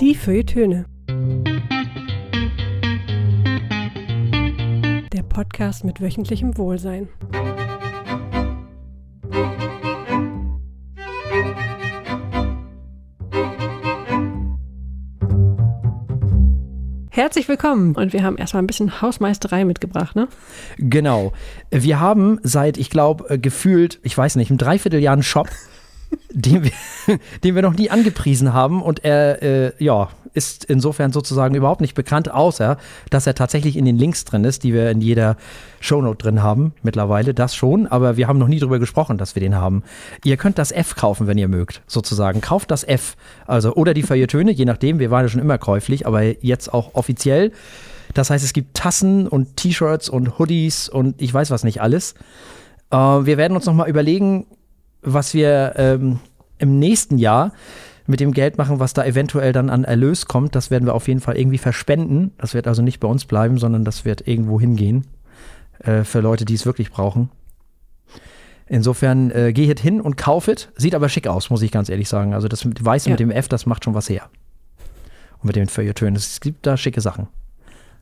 Die Feuilletöne. Der Podcast mit wöchentlichem Wohlsein. Herzlich willkommen und wir haben erstmal ein bisschen Hausmeisterei mitgebracht, ne? Genau. Wir haben seit, ich glaube, gefühlt, ich weiß nicht, einem Dreivierteljahr einen Shop, den wir, den wir noch nie angepriesen haben und er, äh, ja, ist insofern sozusagen überhaupt nicht bekannt, außer dass er tatsächlich in den Links drin ist, die wir in jeder Shownote drin haben mittlerweile. Das schon, aber wir haben noch nie darüber gesprochen, dass wir den haben. Ihr könnt das F kaufen, wenn ihr mögt, sozusagen. Kauft das F, also oder die Feuilletöne, je nachdem. Wir waren ja schon immer käuflich, aber jetzt auch offiziell. Das heißt, es gibt Tassen und T-Shirts und Hoodies und ich weiß was nicht alles. Äh, wir werden uns noch mal überlegen, was wir ähm, im nächsten Jahr mit dem Geld machen, was da eventuell dann an Erlös kommt, das werden wir auf jeden Fall irgendwie verspenden. Das wird also nicht bei uns bleiben, sondern das wird irgendwo hingehen äh, für Leute, die es wirklich brauchen. Insofern äh, geht hin und kaufet. Sieht aber schick aus, muss ich ganz ehrlich sagen. Also das Weiße ja. mit dem F, das macht schon was her. Und mit den Feuilletönen. Es gibt da schicke Sachen.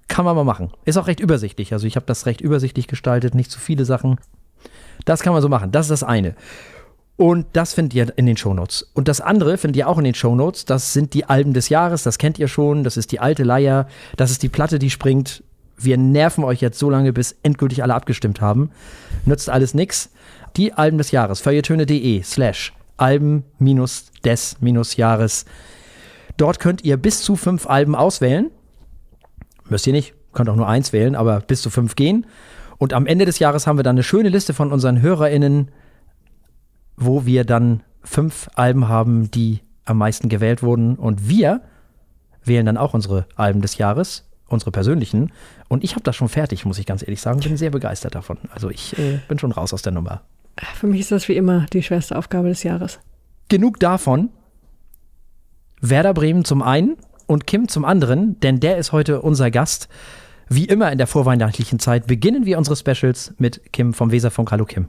Kann man mal machen. Ist auch recht übersichtlich. Also ich habe das recht übersichtlich gestaltet, nicht zu viele Sachen. Das kann man so machen. Das ist das eine. Und das findet ihr in den Shownotes. Und das andere findet ihr auch in den Shownotes. Das sind die Alben des Jahres, das kennt ihr schon. Das ist die alte Leier. Das ist die Platte, die springt. Wir nerven euch jetzt so lange, bis endgültig alle abgestimmt haben. Nützt alles nix. Die Alben des Jahres. Feuilletöne.de slash Alben minus des minus Jahres. Dort könnt ihr bis zu fünf Alben auswählen. Müsst ihr nicht. Könnt auch nur eins wählen, aber bis zu fünf gehen. Und am Ende des Jahres haben wir dann eine schöne Liste von unseren HörerInnen wo wir dann fünf Alben haben, die am meisten gewählt wurden. Und wir wählen dann auch unsere Alben des Jahres, unsere persönlichen. Und ich habe das schon fertig, muss ich ganz ehrlich sagen. Bin sehr begeistert davon. Also ich äh, bin schon raus aus der Nummer. Für mich ist das wie immer die schwerste Aufgabe des Jahres. Genug davon. Werder Bremen zum einen und Kim zum anderen, denn der ist heute unser Gast. Wie immer in der vorweihnachtlichen Zeit beginnen wir unsere Specials mit Kim vom Weserfunk. Hallo Kim.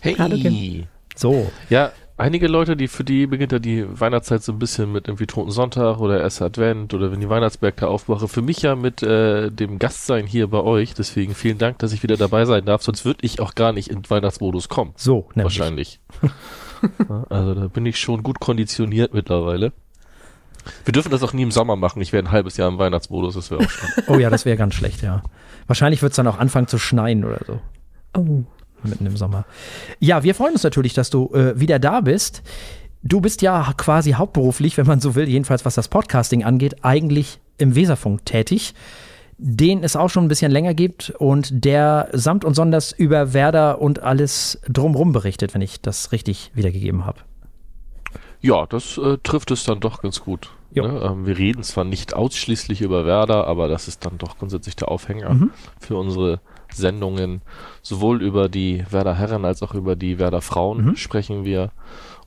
Hey. Hallo Kim. So. Ja, einige Leute, die für die beginnt ja die Weihnachtszeit so ein bisschen mit irgendwie Toten Sonntag oder erster Advent oder wenn die Weihnachtsberg aufmache. Für mich ja mit äh, dem Gastsein hier bei euch. Deswegen vielen Dank, dass ich wieder dabei sein darf. Sonst würde ich auch gar nicht in Weihnachtsmodus kommen. So, nämlich. Wahrscheinlich. also da bin ich schon gut konditioniert mittlerweile. Wir dürfen das auch nie im Sommer machen. Ich wäre ein halbes Jahr im Weihnachtsmodus. Das wäre auch schon. oh ja, das wäre ganz schlecht, ja. Wahrscheinlich wird es dann auch anfangen zu schneien oder so. Oh mitten im Sommer. Ja, wir freuen uns natürlich, dass du äh, wieder da bist. Du bist ja quasi hauptberuflich, wenn man so will, jedenfalls was das Podcasting angeht, eigentlich im Weserfunk tätig, den es auch schon ein bisschen länger gibt und der samt und sonders über Werder und alles drumrum berichtet, wenn ich das richtig wiedergegeben habe. Ja, das äh, trifft es dann doch ganz gut. Ne? Ähm, wir reden zwar nicht ausschließlich über Werder, aber das ist dann doch grundsätzlich der Aufhänger mhm. für unsere Sendungen. Sowohl über die Werder Herren als auch über die Werder Frauen mhm. sprechen wir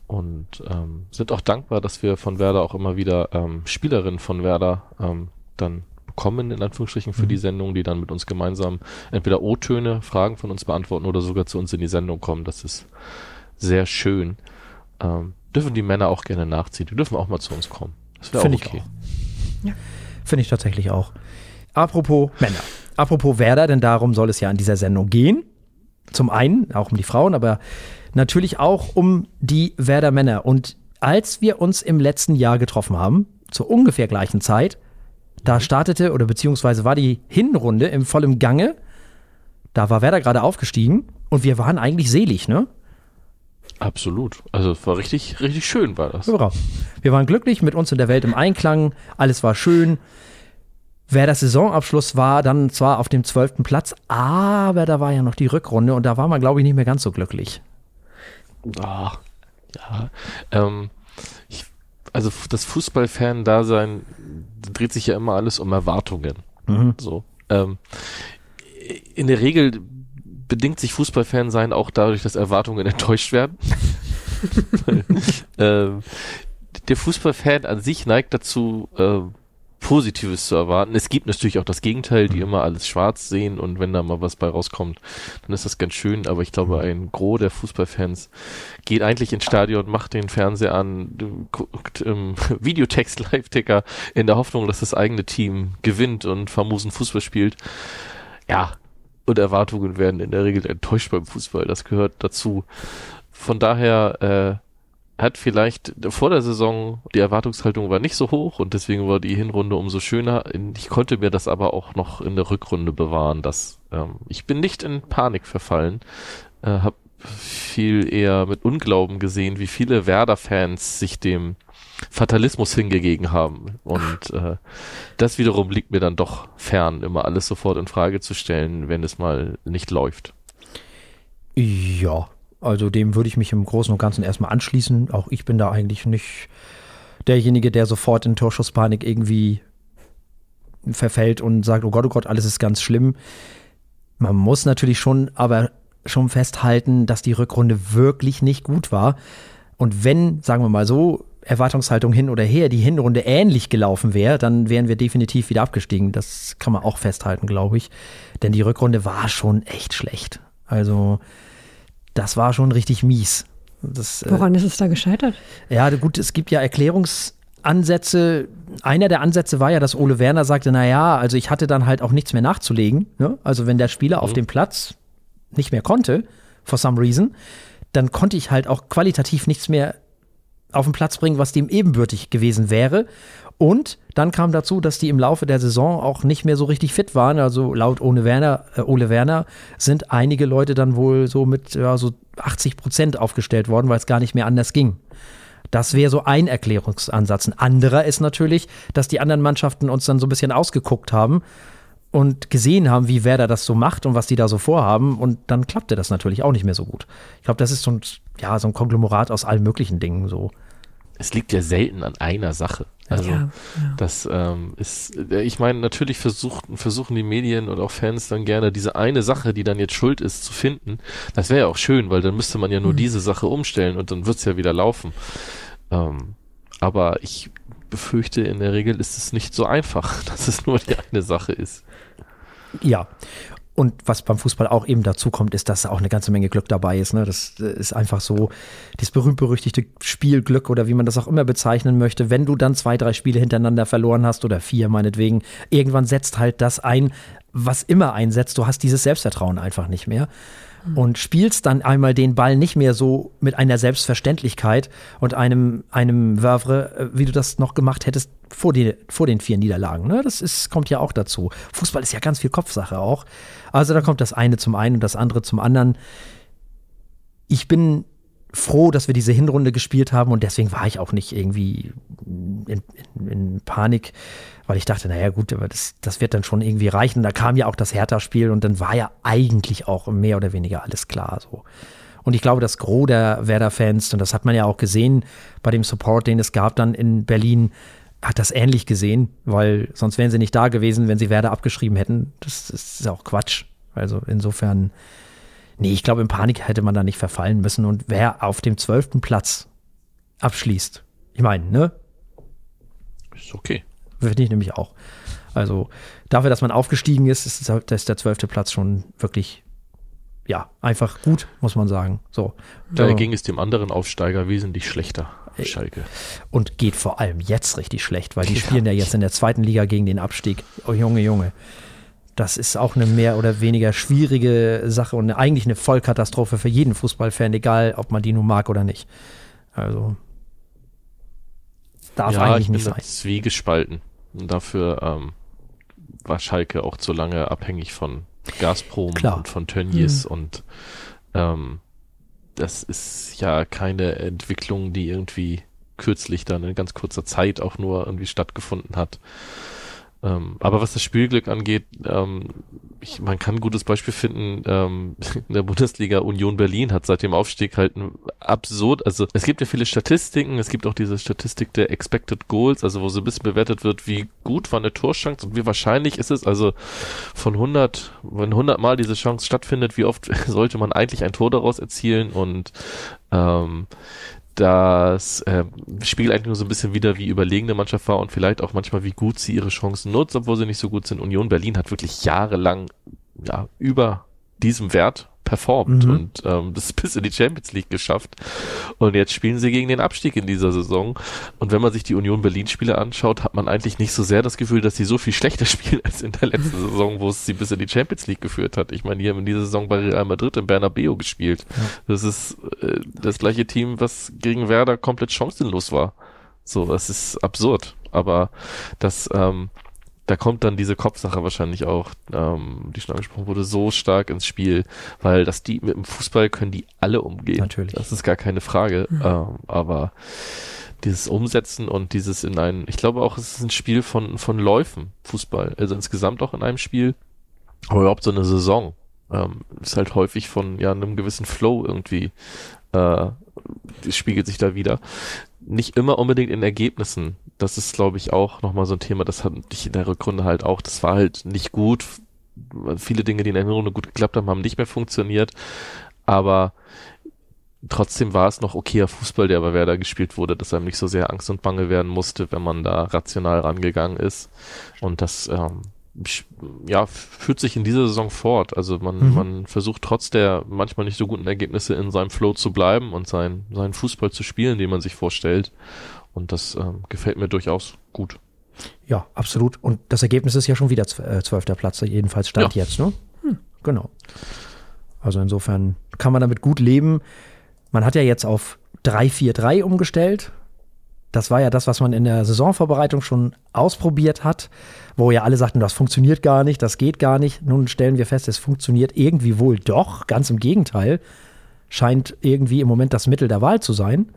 und ähm, sind auch dankbar, dass wir von Werder auch immer wieder ähm, Spielerinnen von Werder ähm, dann bekommen, in Anführungsstrichen, für mhm. die Sendung, die dann mit uns gemeinsam entweder O-Töne, Fragen von uns beantworten oder sogar zu uns in die Sendung kommen. Das ist sehr schön. Ähm, dürfen die Männer auch gerne nachziehen. Die dürfen auch mal zu uns kommen. Das wäre auch okay. Ja. Finde ich tatsächlich auch. Apropos Männer. Apropos Werder, denn darum soll es ja in dieser Sendung gehen. Zum einen auch um die Frauen, aber natürlich auch um die Werder Männer. Und als wir uns im letzten Jahr getroffen haben, zur ungefähr gleichen Zeit, da startete oder beziehungsweise war die Hinrunde im vollen Gange. Da war Werder gerade aufgestiegen und wir waren eigentlich selig, ne? Absolut. Also es war richtig, richtig schön war das. Wir waren glücklich mit uns in der Welt im Einklang. Alles war schön. Wer das Saisonabschluss war, dann zwar auf dem zwölften Platz, aber da war ja noch die Rückrunde und da war man, glaube ich, nicht mehr ganz so glücklich. Ach, ja. Ähm, ich, also das Fußballfan-Dasein dreht sich ja immer alles um Erwartungen. Mhm. So. Ähm, in der Regel bedingt sich Fußballfan sein auch dadurch, dass Erwartungen enttäuscht werden. ähm, der Fußballfan an sich neigt dazu, äh, Positives zu erwarten. Es gibt natürlich auch das Gegenteil, die mhm. immer alles schwarz sehen und wenn da mal was bei rauskommt, dann ist das ganz schön. Aber ich glaube, ein Gros der Fußballfans geht eigentlich ins Stadion, macht den Fernseher an, guckt im Videotext Live-Ticker in der Hoffnung, dass das eigene Team gewinnt und famosen Fußball spielt. Ja, und Erwartungen werden in der Regel enttäuscht beim Fußball. Das gehört dazu. Von daher äh, hat vielleicht vor der Saison die Erwartungshaltung war nicht so hoch und deswegen war die Hinrunde umso schöner. Ich konnte mir das aber auch noch in der Rückrunde bewahren. Dass, ähm, ich bin nicht in Panik verfallen, äh, habe viel eher mit Unglauben gesehen, wie viele Werder-Fans sich dem Fatalismus hingegeben haben. Und äh, das wiederum liegt mir dann doch fern, immer alles sofort in Frage zu stellen, wenn es mal nicht läuft. Ja, also dem würde ich mich im Großen und Ganzen erstmal anschließen. Auch ich bin da eigentlich nicht derjenige, der sofort in Torschusspanik irgendwie verfällt und sagt, oh Gott, oh Gott, alles ist ganz schlimm. Man muss natürlich schon aber schon festhalten, dass die Rückrunde wirklich nicht gut war. Und wenn, sagen wir mal so, Erwartungshaltung hin oder her, die Hinrunde ähnlich gelaufen wäre, dann wären wir definitiv wieder abgestiegen. Das kann man auch festhalten, glaube ich. Denn die Rückrunde war schon echt schlecht. Also, das war schon richtig mies. Das, äh, Woran äh, ist es da gescheitert? Ja, gut, es gibt ja Erklärungsansätze. Einer der Ansätze war ja, dass Ole Werner sagte, naja, also ich hatte dann halt auch nichts mehr nachzulegen. Ne? Also wenn der Spieler mhm. auf dem Platz nicht mehr konnte, for some reason, dann konnte ich halt auch qualitativ nichts mehr auf den Platz bringen, was dem ebenbürtig gewesen wäre. Und dann kam dazu, dass die im Laufe der Saison auch nicht mehr so richtig fit waren. Also laut Ole Werner, äh, Ole Werner sind einige Leute dann wohl so mit ja, so 80 Prozent aufgestellt worden, weil es gar nicht mehr anders ging. Das wäre so ein Erklärungsansatz. Ein anderer ist natürlich, dass die anderen Mannschaften uns dann so ein bisschen ausgeguckt haben und gesehen haben, wie Werder das so macht und was die da so vorhaben. Und dann klappte das natürlich auch nicht mehr so gut. Ich glaube, das ist so ein, ja, so ein Konglomerat aus allen möglichen Dingen so. Es liegt ja selten an einer Sache. Also ja, ja. das ähm, ist, äh, ich meine, natürlich versuchen, versuchen die Medien und auch Fans dann gerne diese eine Sache, die dann jetzt schuld ist, zu finden. Das wäre ja auch schön, weil dann müsste man ja nur mhm. diese Sache umstellen und dann wird's ja wieder laufen. Ähm, aber ich befürchte, in der Regel ist es nicht so einfach, dass es nur die eine Sache ist. Ja. Und was beim Fußball auch eben dazu kommt, ist, dass auch eine ganze Menge Glück dabei ist. Ne? Das ist einfach so, dieses berühmt-berüchtigte Spielglück oder wie man das auch immer bezeichnen möchte. Wenn du dann zwei, drei Spiele hintereinander verloren hast oder vier meinetwegen, irgendwann setzt halt das ein, was immer einsetzt. Du hast dieses Selbstvertrauen einfach nicht mehr und spielst dann einmal den Ball nicht mehr so mit einer Selbstverständlichkeit und einem, einem Wörfre, äh, wie du das noch gemacht hättest vor, die, vor den vier Niederlagen. Ne? Das ist, kommt ja auch dazu. Fußball ist ja ganz viel Kopfsache auch. Also da kommt das eine zum einen und das andere zum anderen. Ich bin froh, dass wir diese Hinrunde gespielt haben und deswegen war ich auch nicht irgendwie in, in, in Panik, weil ich dachte, naja gut, aber das, das wird dann schon irgendwie reichen. Da kam ja auch das Hertha-Spiel und dann war ja eigentlich auch mehr oder weniger alles klar so. Und ich glaube, das Gros der Werder-Fans, und das hat man ja auch gesehen bei dem Support, den es gab dann in Berlin, hat das ähnlich gesehen, weil sonst wären sie nicht da gewesen, wenn sie Werder abgeschrieben hätten. Das, ist auch Quatsch. Also insofern Nee, ich glaube, in Panik hätte man da nicht verfallen müssen. Und wer auf dem zwölften Platz abschließt, ich meine, ne? Ist okay. Finde ich nämlich auch. Also dafür, dass man aufgestiegen ist, ist, ist der zwölfte Platz schon wirklich, ja, einfach gut, muss man sagen. So. Da ging es dem anderen Aufsteiger wesentlich schlechter. Schalke. Und geht vor allem jetzt richtig schlecht, weil die ja. spielen ja jetzt in der zweiten Liga gegen den Abstieg. Oh Junge, Junge. Das ist auch eine mehr oder weniger schwierige Sache und eigentlich eine Vollkatastrophe für jeden Fußballfan, egal ob man die nun mag oder nicht. Also darf ja, eigentlich nicht sein. Zwiegespalten. Und dafür ähm, war Schalke auch zu lange abhängig von Gazprom Klar. und von Tönnies mhm. und ähm, das ist ja keine Entwicklung, die irgendwie kürzlich dann in ganz kurzer Zeit auch nur irgendwie stattgefunden hat. Ähm, aber was das Spielglück angeht, ähm, ich, man kann ein gutes Beispiel finden, ähm, in der Bundesliga Union Berlin hat seit dem Aufstieg halt ein absurd, also es gibt ja viele Statistiken, es gibt auch diese Statistik der Expected Goals, also wo so ein bisschen bewertet wird, wie gut war eine Torschance und wie wahrscheinlich ist es, also von 100, wenn 100 Mal diese Chance stattfindet, wie oft sollte man eigentlich ein Tor daraus erzielen und ähm, das äh, spiegelt eigentlich nur so ein bisschen wieder, wie überlegen eine Mannschaft war und vielleicht auch manchmal, wie gut sie ihre Chancen nutzt, obwohl sie nicht so gut sind. Union Berlin hat wirklich jahrelang ja, über diesem Wert performt mhm. und ähm, das bis in die Champions League geschafft. Und jetzt spielen sie gegen den Abstieg in dieser Saison. Und wenn man sich die Union Berlin-Spiele anschaut, hat man eigentlich nicht so sehr das Gefühl, dass sie so viel schlechter spielen als in der letzten Saison, wo es sie bis in die Champions League geführt hat. Ich meine, die haben in dieser Saison bei Real Madrid im Bernabeu gespielt. Ja. Das ist äh, das gleiche Team, was gegen Werder komplett chancenlos war. So, das ist absurd. Aber das ähm, da kommt dann diese Kopfsache wahrscheinlich auch, ähm, die schon angesprochen wurde, so stark ins Spiel, weil das die mit dem Fußball können die alle umgehen. Natürlich. Das ist gar keine Frage. Mhm. Ähm, aber dieses Umsetzen und dieses in ein, ich glaube auch, es ist ein Spiel von, von Läufen, Fußball. Also insgesamt auch in einem Spiel, aber überhaupt so eine Saison. Ähm, ist halt häufig von ja einem gewissen Flow irgendwie äh, spiegelt sich da wieder. Nicht immer unbedingt in Ergebnissen das ist, glaube ich, auch nochmal so ein Thema, das hatte ich in der Rückrunde halt auch, das war halt nicht gut. Viele Dinge, die in der Runde gut geklappt haben, haben nicht mehr funktioniert. Aber trotzdem war es noch okayer Fußball, der bei Werder gespielt wurde, dass einem nicht so sehr Angst und Bange werden musste, wenn man da rational rangegangen ist. Und das ähm, ja, führt sich in dieser Saison fort. Also man, mhm. man versucht trotz der manchmal nicht so guten Ergebnisse in seinem Flow zu bleiben und sein, seinen Fußball zu spielen, den man sich vorstellt. Und das ähm, gefällt mir durchaus gut. Ja, absolut. Und das Ergebnis ist ja schon wieder äh, zwölfter Platz, jedenfalls stand ja. jetzt, ne? Hm, genau. Also insofern kann man damit gut leben. Man hat ja jetzt auf 3-4-3 umgestellt. Das war ja das, was man in der Saisonvorbereitung schon ausprobiert hat, wo ja alle sagten, das funktioniert gar nicht, das geht gar nicht. Nun stellen wir fest, es funktioniert irgendwie wohl doch. Ganz im Gegenteil. Scheint irgendwie im Moment das Mittel der Wahl zu sein.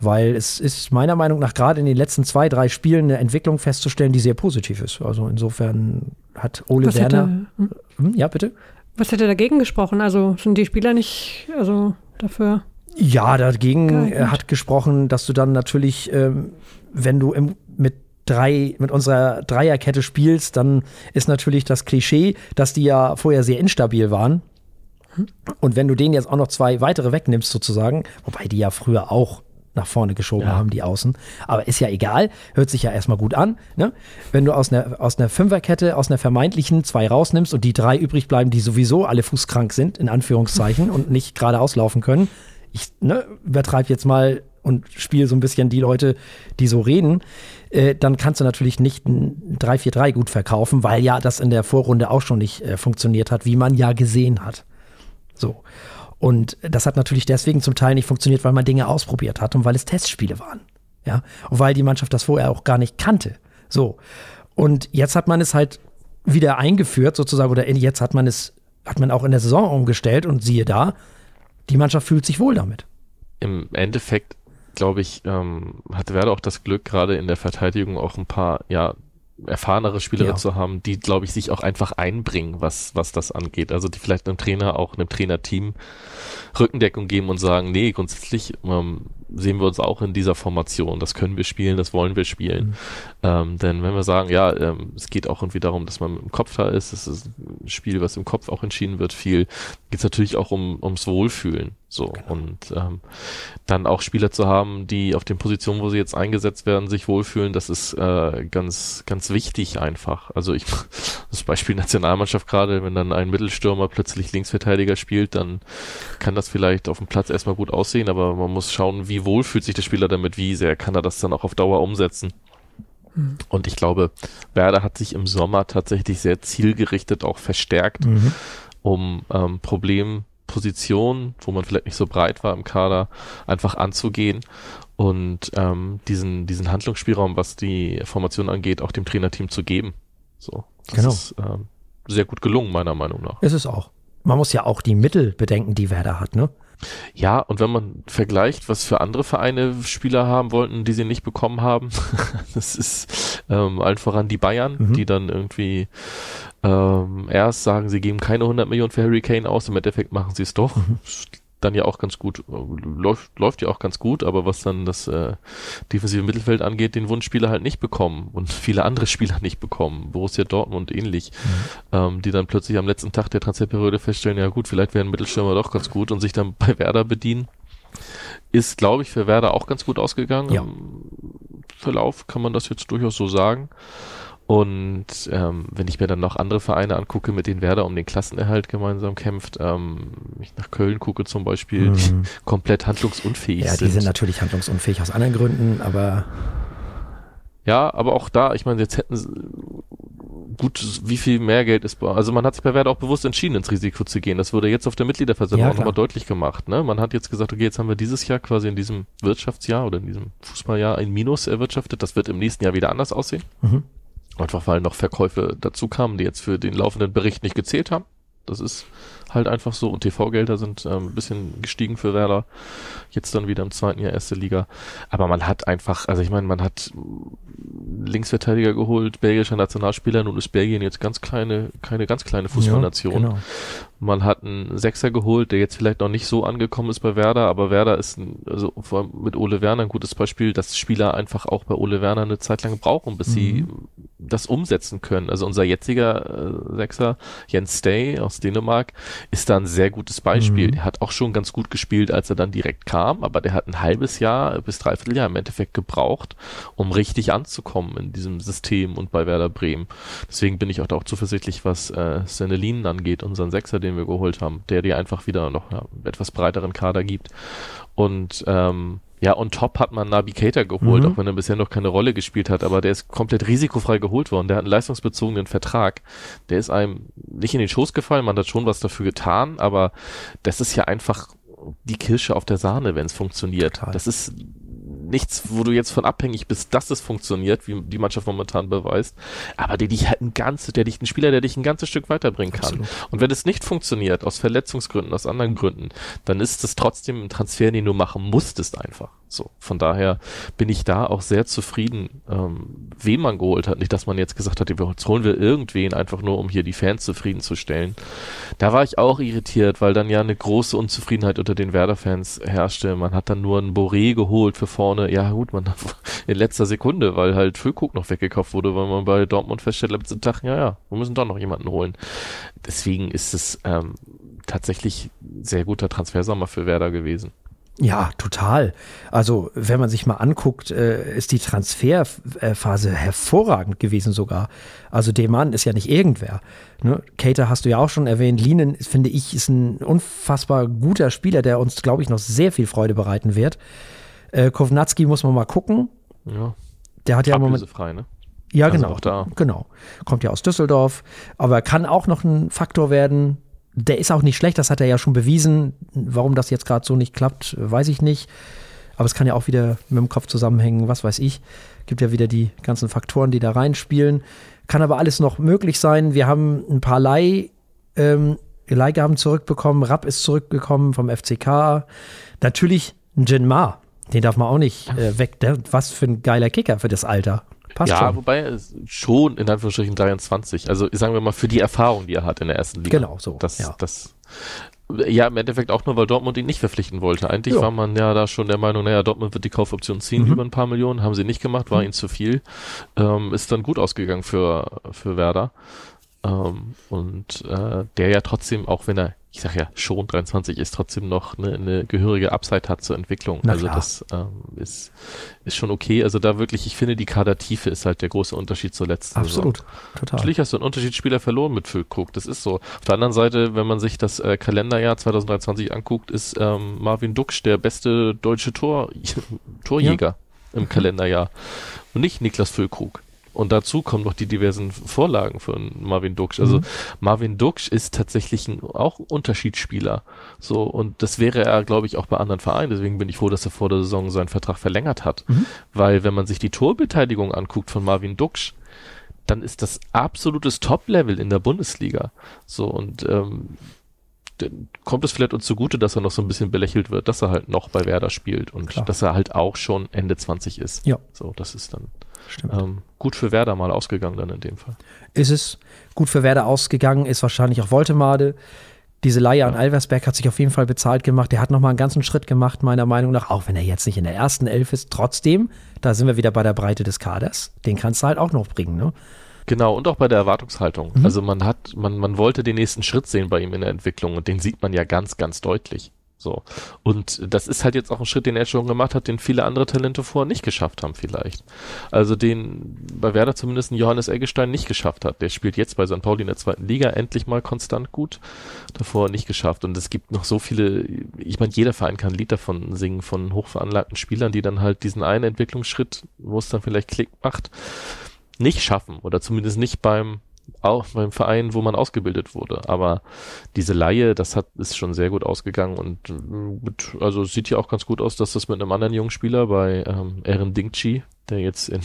Weil es ist meiner Meinung nach gerade in den letzten zwei, drei Spielen eine Entwicklung festzustellen, die sehr positiv ist. Also insofern hat Ole Was Werner. Hätte, hm? hm? Ja, bitte? Was hätte dagegen gesprochen? Also sind die Spieler nicht also dafür? Ja, dagegen geeignet. hat gesprochen, dass du dann natürlich, ähm, wenn du im, mit drei, mit unserer Dreierkette spielst, dann ist natürlich das Klischee, dass die ja vorher sehr instabil waren. Hm? Und wenn du denen jetzt auch noch zwei weitere wegnimmst, sozusagen, wobei die ja früher auch nach vorne geschoben ja. haben, die Außen. Aber ist ja egal, hört sich ja erstmal gut an. Ne? Wenn du aus einer, aus einer Fünferkette, aus einer vermeintlichen zwei rausnimmst und die drei übrig bleiben, die sowieso alle fußkrank sind, in Anführungszeichen, und nicht gerade auslaufen können. Ich ne, übertreibe jetzt mal und spiele so ein bisschen die Leute, die so reden, äh, dann kannst du natürlich nicht ein 3-4-3 gut verkaufen, weil ja das in der Vorrunde auch schon nicht äh, funktioniert hat, wie man ja gesehen hat. So. Und das hat natürlich deswegen zum Teil nicht funktioniert, weil man Dinge ausprobiert hat und weil es Testspiele waren. Ja, und weil die Mannschaft das vorher auch gar nicht kannte. So. Und jetzt hat man es halt wieder eingeführt, sozusagen, oder jetzt hat man es, hat man auch in der Saison umgestellt und siehe da, die Mannschaft fühlt sich wohl damit. Im Endeffekt, glaube ich, ähm, hatte Werder auch das Glück, gerade in der Verteidigung auch ein paar, ja, erfahrenere Spieler ja. zu haben, die, glaube ich, sich auch einfach einbringen, was, was das angeht. Also die vielleicht einem Trainer, auch einem Trainerteam Rückendeckung geben und sagen, nee, grundsätzlich ähm, sehen wir uns auch in dieser Formation. Das können wir spielen, das wollen wir spielen. Mhm. Ähm, denn wenn wir sagen, ja, ähm, es geht auch irgendwie darum, dass man im Kopf da ist, es ist ein Spiel, was im Kopf auch entschieden wird, viel, geht es natürlich auch um, ums Wohlfühlen. So. Genau. Und ähm, dann auch Spieler zu haben, die auf den Positionen, wo sie jetzt eingesetzt werden, sich wohlfühlen, das ist äh, ganz, ganz wichtig einfach. Also ich, das Beispiel Nationalmannschaft gerade, wenn dann ein Mittelstürmer plötzlich Linksverteidiger spielt, dann kann das vielleicht auf dem Platz erstmal gut aussehen, aber man muss schauen, wie wohl fühlt sich der Spieler damit, wie sehr kann er das dann auch auf Dauer umsetzen. Mhm. Und ich glaube, Werder hat sich im Sommer tatsächlich sehr zielgerichtet auch verstärkt, mhm. um ähm, Problempositionen, wo man vielleicht nicht so breit war im Kader, einfach anzugehen und ähm, diesen, diesen Handlungsspielraum, was die Formation angeht, auch dem Trainerteam zu geben. So, das genau. ist ähm, sehr gut gelungen, meiner Meinung nach. Ist es auch. Man muss ja auch die Mittel bedenken, die Werder hat, ne? Ja, und wenn man vergleicht, was für andere Vereine Spieler haben wollten, die sie nicht bekommen haben, das ist ähm, allen voran die Bayern, mhm. die dann irgendwie ähm, erst sagen, sie geben keine 100 Millionen für Harry Kane aus, im Endeffekt machen sie es doch. Mhm dann ja auch ganz gut, läuft, läuft ja auch ganz gut, aber was dann das äh, defensive Mittelfeld angeht, den Wunschspieler halt nicht bekommen und viele andere Spieler nicht bekommen, Borussia Dortmund ähnlich, mhm. ähm, die dann plötzlich am letzten Tag der Transferperiode feststellen, ja gut, vielleicht wären Mittelstürmer doch ganz gut und sich dann bei Werder bedienen. ist, glaube ich, für Werder auch ganz gut ausgegangen. Ja. Im Verlauf kann man das jetzt durchaus so sagen. Und ähm, wenn ich mir dann noch andere Vereine angucke, mit denen Werder um den Klassenerhalt gemeinsam kämpft, ähm, ich nach Köln gucke zum Beispiel, die Mhm. komplett handlungsunfähig Ja, sind. die sind natürlich handlungsunfähig aus anderen Gründen, aber Ja, aber auch da, ich meine, jetzt hätten sie gut, wie viel mehr Geld ist also man hat sich bei Werder auch bewusst entschieden, ins Risiko zu gehen. Das wurde jetzt auf der Mitgliederversammlung Ja, auch nochmal deutlich gemacht. Ne? Man hat jetzt gesagt, okay, jetzt haben wir dieses Jahr quasi in diesem Wirtschaftsjahr oder in diesem Fußballjahr ein Minus erwirtschaftet. Das wird im nächsten Jahr wieder anders aussehen. Mhm. Einfach weil noch Verkäufe dazu kamen, die jetzt für den laufenden Bericht nicht gezählt haben. Das ist halt einfach so. Und TV-Gelder sind ähm, ein bisschen gestiegen für Werder. Jetzt dann wieder im zweiten Jahr erste Liga. Aber man hat einfach, also ich meine, man hat Linksverteidiger geholt, belgischer Nationalspieler. Nun ist Belgien jetzt ganz kleine, keine ganz kleine Fußballnation. Ja, genau. Man hat einen Sechser geholt, der jetzt vielleicht noch nicht so angekommen ist bei Werder, aber Werder ist ein, also vor allem mit Ole Werner ein gutes Beispiel, dass Spieler einfach auch bei Ole Werner eine Zeit lang brauchen, bis sie das umsetzen können. Also unser jetziger äh, Sechser, Jens Stay aus Dänemark, ist da ein sehr gutes Beispiel. Mhm. Der hat auch schon ganz gut gespielt, als er dann direkt kam, aber der hat ein halbes Jahr bis dreiviertel Jahr im Endeffekt gebraucht, um richtig anzukommen in diesem System und bei Werder Bremen. Deswegen bin ich auch da auch zuversichtlich, was äh, Senelinen angeht, unseren Sechser, den wir geholt haben, der dir einfach wieder noch einen etwas breiteren Kader gibt. Und ähm, ja, on top hat man Nabi Keita geholt, Mhm. auch wenn er bisher noch keine Rolle gespielt hat, aber der ist komplett risikofrei geholt worden. Der hat einen leistungsbezogenen Vertrag. Der ist einem nicht in den Schoß gefallen, man hat schon was dafür getan, aber das ist ja einfach die Kirsche auf der Sahne, wenn es funktioniert. Total. Das ist nichts, wo du jetzt von abhängig bist, dass es funktioniert, wie die Mannschaft momentan beweist, aber der dich halt ein ganzes, der dich ein Spieler, der dich ein ganzes Stück weiterbringen kann. Absolut. Und wenn es nicht funktioniert, aus Verletzungsgründen, aus anderen Gründen, dann ist es trotzdem ein Transfer, den du machen musstest einfach. So, von daher bin ich da auch sehr zufrieden, ähm, wen man geholt hat. Nicht, dass man jetzt gesagt hat, jetzt holen wir irgendwen einfach nur, um hier die Fans zufriedenzustellen. Da war ich auch irritiert, weil dann ja eine große Unzufriedenheit unter den Werder-Fans herrschte. Man hat dann nur einen Boré geholt für vorne. Ja gut, man in letzter Sekunde, weil halt Füllkrug noch weggekauft wurde, weil man bei Dortmund feststellt, letzten Tag, ja, ja, wir müssen doch noch jemanden holen. Deswegen ist es ähm, tatsächlich sehr guter Transfersommer für Werder gewesen. Ja, total. Also, wenn man sich mal anguckt, äh, ist die Transferphase hervorragend gewesen sogar. Also, der Mann ist ja nicht irgendwer. Ne? Cater hast du ja auch schon erwähnt. Lienen, ist, finde ich, ist ein unfassbar guter Spieler, der uns, glaube ich, noch sehr viel Freude bereiten wird. Äh, Kovnatski muss man mal gucken. Ja, Der hat ja im Moment. ablösefrei, ne? Ja, Also genau. auch da. Genau. Kommt ja aus Düsseldorf, aber kann auch noch ein Faktor werden. Der ist auch nicht schlecht, das hat er ja schon bewiesen. Warum das jetzt gerade so nicht klappt, weiß ich nicht. Aber es kann ja auch wieder mit dem Kopf zusammenhängen, was weiß ich. Gibt ja wieder die ganzen Faktoren, die da reinspielen. Kann aber alles noch möglich sein. Wir haben ein paar Leih, ähm, Leihgaben zurückbekommen. Rapp ist zurückgekommen vom FCK. Natürlich ein Jin Ma. Den darf man auch nicht äh, weg. Der, was für ein geiler Kicker für das Alter. Passt ja, schon. wobei es schon in Anführungsstrichen 23. Also sagen wir mal für die Erfahrung, die er hat in der ersten Liga. Genau, so, Das, ja. das, ja, im Endeffekt auch nur, weil Dortmund ihn nicht verpflichten wollte. Eigentlich Ja. war man ja da schon der Meinung, naja, Dortmund wird die Kaufoption ziehen Mhm. über ein paar Millionen. Haben sie nicht gemacht, war ihnen zu viel. Ähm, ist dann gut ausgegangen für, für Werder. Ähm, und äh, der ja trotzdem, auch wenn er, ich sag ja, schon 23 ist, trotzdem noch eine, eine gehörige Upside hat zur Entwicklung. Na also klar. das ähm, ist, ist schon okay. Also da wirklich, ich finde, die Kadertiefe ist halt der große Unterschied zur letzten Saison. Absolut, total. Natürlich hast du einen Unterschiedsspieler verloren mit Füllkrug, das ist so. Auf der anderen Seite, wenn man sich das äh, Kalenderjahr 2023 anguckt, ist ähm, Marvin Duksch der beste deutsche Tor, Torjäger im Kalenderjahr und nicht Niklas Füllkrug. Und dazu kommen noch die diversen Vorlagen von Marvin Duksch. Also Mhm. Marvin Duksch ist tatsächlich ein, auch ein Unterschiedsspieler. So, und das wäre er, glaube ich, auch bei anderen Vereinen. Deswegen bin ich froh, dass er vor der Saison seinen Vertrag verlängert hat. Mhm. Weil wenn man sich die Torbeteiligung anguckt von Marvin Duksch, dann ist das absolutes Top-Level in der Bundesliga. So, und ähm, dann kommt es vielleicht uns zugute, dass er noch so ein bisschen belächelt wird, dass er halt noch bei Werder spielt und Klar. dass er halt auch schon Ende 20 ist. Ja. So, das ist dann Stimmt. ähm, gut für Werder mal ausgegangen dann in dem Fall. Ist es gut für Werder ausgegangen, ist wahrscheinlich auch Woltemade. Diese Leihe an Alversberg hat sich auf jeden Fall bezahlt gemacht. Der hat nochmal einen ganzen Schritt gemacht, meiner Meinung nach, auch wenn er jetzt nicht in der ersten Elf ist. Trotzdem, da sind wir wieder bei der Breite des Kaders. Den kannst du halt auch noch bringen, ne? Genau, und auch bei der Erwartungshaltung. Mhm. Also man hat, man, man wollte den nächsten Schritt sehen bei ihm in der Entwicklung und den sieht man ja ganz, ganz deutlich. So. Und das ist halt jetzt auch ein Schritt, den er schon gemacht hat, den viele andere Talente vorher nicht geschafft haben, vielleicht. Also den bei Werder zumindest ein Johannes Eggestein nicht geschafft hat. Der spielt jetzt bei St. Pauli in der zweiten Liga endlich mal konstant gut. Davor nicht geschafft. Und es gibt noch so viele, ich meine, jeder Verein kann ein Lied davon singen, von hochveranlagten Spielern, die dann halt diesen einen Entwicklungsschritt, wo es dann vielleicht Klick macht, nicht schaffen. Oder zumindest nicht beim auch beim Verein, wo man ausgebildet wurde. Aber diese Laie, das hat, ist schon sehr gut ausgegangen und mit, also sieht ja auch ganz gut aus, dass das mit einem anderen jungen Spieler bei ähm, Eren Dingchi, der jetzt in,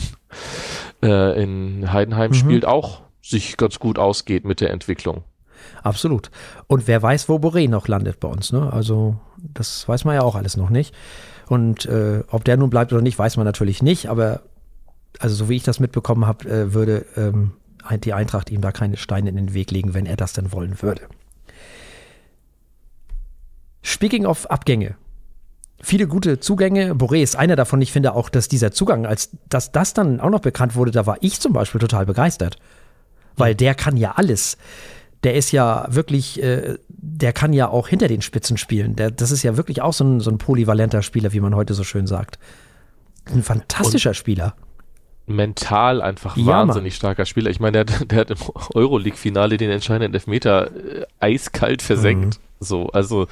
äh, in Heidenheim mhm. spielt, auch sich ganz gut ausgeht mit der Entwicklung. Absolut. Und wer weiß, wo Boré noch landet bei uns, ne? Also, das weiß man ja auch alles noch nicht. Und äh, ob der nun bleibt oder nicht, weiß man natürlich nicht, aber also so wie ich das mitbekommen habe, äh, würde ähm, die Eintracht ihm da keine Steine in den Weg legen, wenn er das denn wollen würde. Speaking of Abgänge. Viele gute Zugänge. Boré ist einer davon. Ich finde auch, dass dieser Zugang, als dass das dann auch noch bekannt wurde, da war ich zum Beispiel total begeistert. Weil der kann ja alles. Der ist ja wirklich, äh, der kann ja auch hinter den Spitzen spielen. Der, das ist ja wirklich auch so ein, so ein polyvalenter Spieler, wie man heute so schön sagt. Ein fantastischer Und Spieler mental einfach ja, wahnsinnig Mann. starker Spieler. Ich meine, der, der hat im Euroleague-Finale den entscheidenden Elfmeter äh, eiskalt versenkt. Mhm. So, also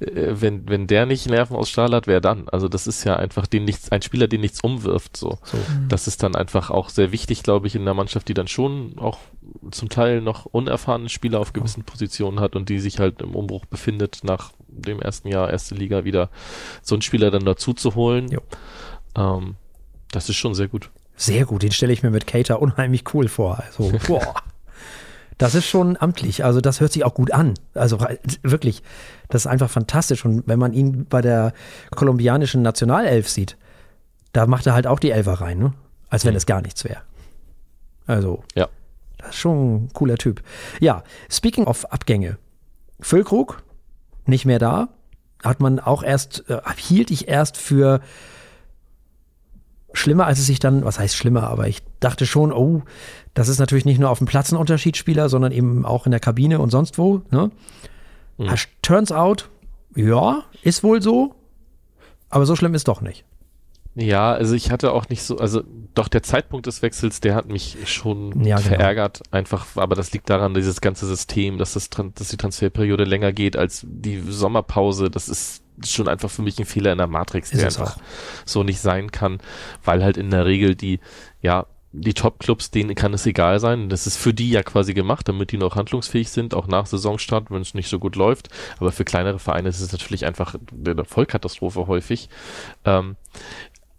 äh, wenn, wenn der nicht Nerven aus Stahl hat, wer dann? Also das ist ja einfach den nichts, ein Spieler, den nichts umwirft. So. so. Mhm. Das ist dann einfach auch sehr wichtig, glaube ich, in einer Mannschaft, die dann schon auch zum Teil noch unerfahrene Spieler auf gewissen Positionen hat und die sich halt im Umbruch befindet, nach dem ersten Jahr, erste Liga wieder so einen Spieler dann dazu zu holen. Ähm, das ist schon sehr gut. Sehr gut, den stelle ich mir mit Cater unheimlich cool vor. Also, boah. Das ist schon amtlich. Also, das hört sich auch gut an. Also, wirklich, das ist einfach fantastisch. Und wenn man ihn bei der kolumbianischen Nationalelf sieht, da macht er halt auch die Elfer rein, ne? Als wenn mhm. es gar nichts wäre. Also, ja. das ist schon ein cooler Typ. Ja, speaking of Abgänge. Füllkrug, nicht mehr da. Hat man auch erst, äh, hielt ich erst für schlimmer, als es sich dann, was heißt schlimmer, aber ich dachte schon, oh, das ist natürlich nicht nur auf dem Platz ein Unterschiedsspieler, sondern eben auch in der Kabine und sonst wo. Ne? Mhm. Turns out, ja, ist wohl so, aber so schlimm ist doch nicht. Ja, also ich hatte auch nicht so, also doch der Zeitpunkt des Wechsels, der hat mich schon ja, genau. verärgert, einfach, aber das liegt daran, dieses ganze System, dass das, dass die Transferperiode länger geht als die Sommerpause, das ist schon einfach für mich ein Fehler in der Matrix, der einfach auch. so nicht sein kann, weil halt in der Regel die, ja, die Top-Clubs, denen kann es egal sein. Das ist für die ja quasi gemacht, damit die noch handlungsfähig sind, auch nach Saisonstart, wenn es nicht so gut läuft. Aber für kleinere Vereine ist es natürlich einfach eine Vollkatastrophe häufig. Ähm,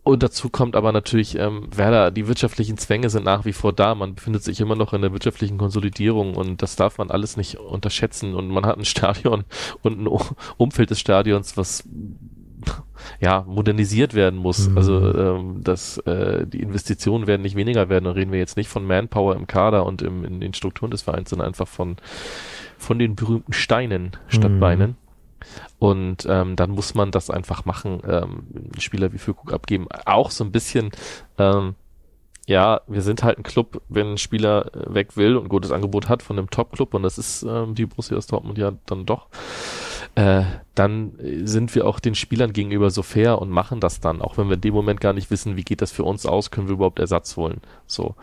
und dazu kommt aber natürlich, ähm, Werder, die wirtschaftlichen Zwänge sind nach wie vor da. Man befindet sich immer noch in der wirtschaftlichen Konsolidierung und das darf man alles nicht unterschätzen. Und man hat ein Stadion und ein Umfeld des Stadions, was ja modernisiert werden muss. Mhm. Also ähm, dass äh, die Investitionen werden nicht weniger werden. Da reden wir jetzt nicht von Manpower im Kader und im, in den Strukturen des Vereins, sondern einfach von von den berühmten Steinen statt mhm. Beinen. Und ähm, dann muss man das einfach machen, ähm, Spieler wie Füllkrug abgeben. Auch so ein bisschen, ähm, ja, wir sind halt ein Club, wenn ein Spieler äh, weg will und ein gutes Angebot hat von einem Top-Club, und das ist ähm, die Borussia Dortmund ja dann doch, äh, dann sind wir auch den Spielern gegenüber so fair und machen das dann. Auch wenn wir in dem Moment gar nicht wissen, wie geht das für uns aus, können wir überhaupt Ersatz holen. So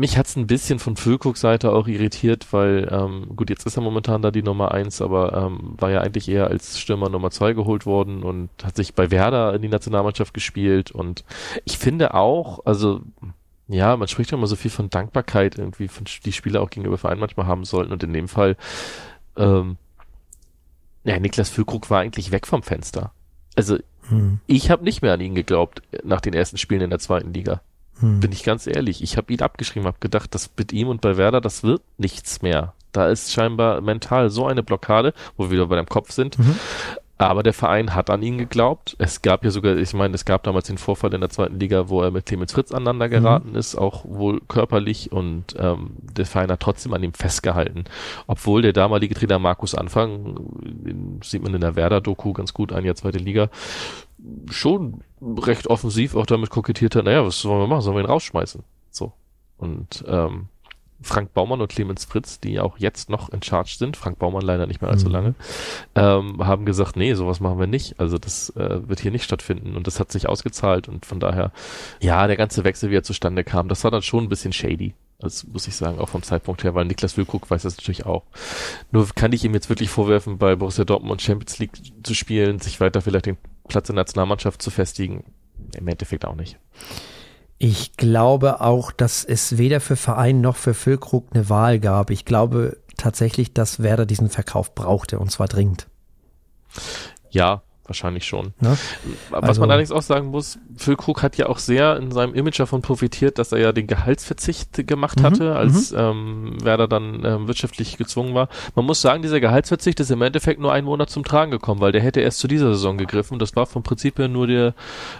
mich hat's ein bisschen von Füllkrug's Seite auch irritiert, weil, ähm, gut, jetzt ist er momentan da die Nummer eins, aber ähm, war ja eigentlich eher als Stürmer Nummer zwei geholt worden und hat sich bei Werder in die Nationalmannschaft gespielt und ich finde auch, also ja, man spricht ja immer so viel von Dankbarkeit irgendwie, von die Spieler auch gegenüber Verein manchmal haben sollten und in dem Fall, ähm, ja, Niklas Füllkrug war eigentlich weg vom Fenster. Also hm. ich habe nicht mehr an ihn geglaubt nach den ersten Spielen in der zweiten Liga. Hm. Bin ich ganz ehrlich. Ich habe ihn abgeschrieben, habe gedacht, das mit ihm und bei Werder, das wird nichts mehr. Da ist scheinbar mental so eine Blockade, wo wir wieder bei deinem Kopf sind. Mhm. Aber der Verein hat an ihn geglaubt. Es gab ja sogar, ich meine, es gab damals den Vorfall in der zweiten Liga, wo er mit Clemens Fritz aneinander mhm. geraten mhm. ist, auch wohl körperlich und ähm, der Verein hat trotzdem an ihm festgehalten. Obwohl der damalige Trainer Markus Anfang, sieht man in der Werder-Doku ganz gut, ein Jahr zweite Liga, schon recht offensiv auch damit kokettiert hat, naja, was sollen wir machen? Sollen wir ihn rausschmeißen? So. Und ähm, Frank Baumann und Clemens Fritz, die auch jetzt noch in Charge sind, Frank Baumann leider nicht mehr allzu Mhm. lange, ähm, haben gesagt, nee, sowas machen wir nicht. Also das äh, wird hier nicht stattfinden und das hat sich ausgezahlt und von daher, ja, der ganze Wechsel, wie er zustande kam, das war dann schon ein bisschen shady. Das muss ich sagen, auch vom Zeitpunkt her, weil Niklas Füllkrug weiß das natürlich auch. Nur kann ich ihm jetzt wirklich vorwerfen, bei Borussia Dortmund Champions League zu spielen, sich weiter vielleicht den Platz in der Nationalmannschaft zu festigen. Im Endeffekt auch nicht. Ich glaube auch, dass es weder für Verein noch für Füllkrug eine Wahl gab. Ich glaube tatsächlich, dass Werder diesen Verkauf brauchte und zwar dringend. Ja, wahrscheinlich schon. Ne? Was Also- man allerdings auch sagen muss, Füllkrug hat ja auch sehr in seinem Image davon profitiert, dass er ja den Gehaltsverzicht gemacht Mhm, hatte, als ähm, Werder dann ähm, wirtschaftlich gezwungen war. Man muss sagen, dieser Gehaltsverzicht ist im Endeffekt nur einen Monat zum Tragen gekommen, weil der hätte erst zu dieser Saison gegriffen. Das war vom Prinzip her nur der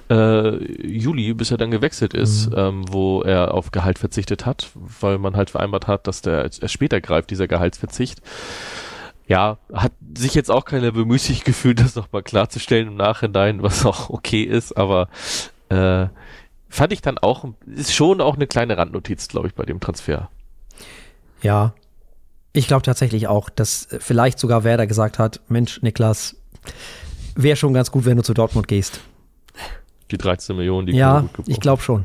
äh, Juli, bis er dann gewechselt ist, Mhm. ähm, wo er auf Gehalt verzichtet hat, weil man halt vereinbart hat, dass der erst später greift, dieser Gehaltsverzicht ja, hat sich jetzt auch keiner bemüßigt gefühlt, das nochmal klarzustellen im Nachhinein, was auch okay ist, aber äh, fand ich dann auch, ist schon auch eine kleine Randnotiz, glaube ich, bei dem Transfer. Ja. Ich glaube tatsächlich auch, dass vielleicht sogar Werder gesagt hat, Mensch, Niklas, wäre schon ganz gut, wenn du zu Dortmund gehst. Die 13 Millionen, die ja, ich glaube schon.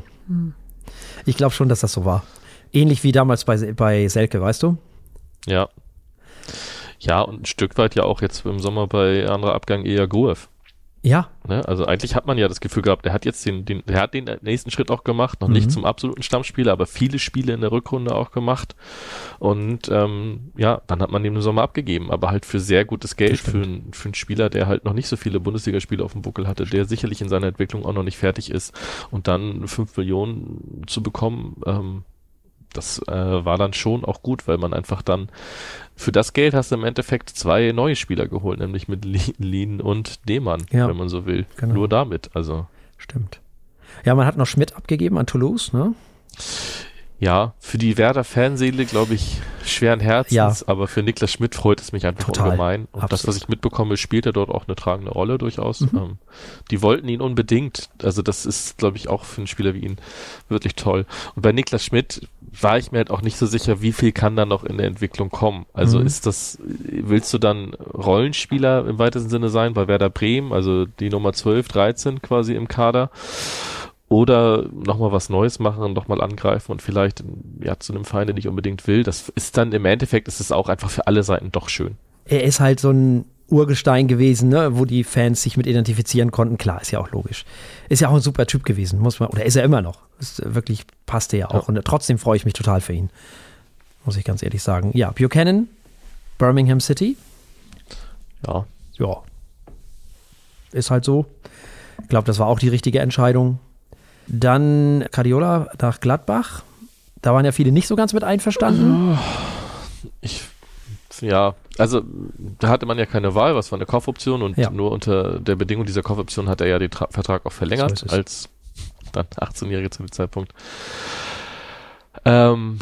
Ich glaube schon, dass das so war. Ähnlich wie damals bei, bei Selke, weißt du? Ja. Ja, und ein Stück weit ja auch jetzt im Sommer bei anderer Abgang eher Gruev. Ja, Ne? Also eigentlich hat man ja das Gefühl gehabt, der hat jetzt den, den, der hat den nächsten Schritt auch gemacht, noch Mhm. nicht zum absoluten Stammspieler, aber viele Spiele in der Rückrunde auch gemacht. Und ähm, ja, dann hat man ihm im Sommer abgegeben, aber halt für sehr gutes Geld für, einen- für einen Spieler, der halt noch nicht so viele Bundesligaspiele auf dem Buckel hatte, der sicherlich in seiner Entwicklung auch noch nicht fertig ist. Und dann fünf Millionen zu bekommen, ähm, das äh, war dann schon auch gut, weil man einfach dann für das Geld hast du im Endeffekt zwei neue Spieler geholt, nämlich mit Li- Lien und Demann, Ja. wenn man so will. Genau. Nur damit, also stimmt. Ja, man hat noch Schmidt abgegeben an Toulouse, ne? Ja, für die Werder Fanseele, glaube ich, schweren Herzens, Ja. aber für Niklas Schmidt freut es mich einfach Total. ungemein. Und das, Absolut. was ich mitbekomme, spielt er dort auch eine tragende Rolle durchaus. Mhm. Ähm, die wollten ihn unbedingt. Also das ist, glaube ich, auch für einen Spieler wie ihn wirklich toll. Und bei Niklas Schmidt war ich mir halt auch nicht so sicher, wie viel kann da noch in der Entwicklung kommen. Also Mhm. ist das, willst du dann Rollenspieler im weitesten Sinne sein bei Werder Bremen, also die Nummer 12, 13 quasi im Kader? Oder nochmal was Neues machen, nochmal angreifen und vielleicht ja, zu einem Verein, den ich unbedingt will. Das ist dann im Endeffekt ist es auch einfach für alle Seiten doch schön. Er ist halt so ein Urgestein gewesen, ne, wo die Fans sich mit identifizieren konnten. Klar, ist ja auch logisch. Ist ja auch ein super Typ gewesen, muss man, oder ist er immer noch. Ist äh, wirklich, passte ja auch. Und trotzdem freue ich mich total für ihn. Muss ich ganz ehrlich sagen. Ja, Buchanan, Birmingham City. Ja, Ja. Ist halt so. Ich glaube, das war auch die richtige Entscheidung. Dann Cardiola nach Gladbach. Da waren ja viele nicht so ganz mit einverstanden. ich ja, also da hatte man ja keine Wahl, was war eine Kaufoption und Ja. nur unter der Bedingung dieser Kaufoption hat er ja den Tra Vertrag auch So verlängert es. als dann 18-Jährige zu dem Zeitpunkt. Ähm,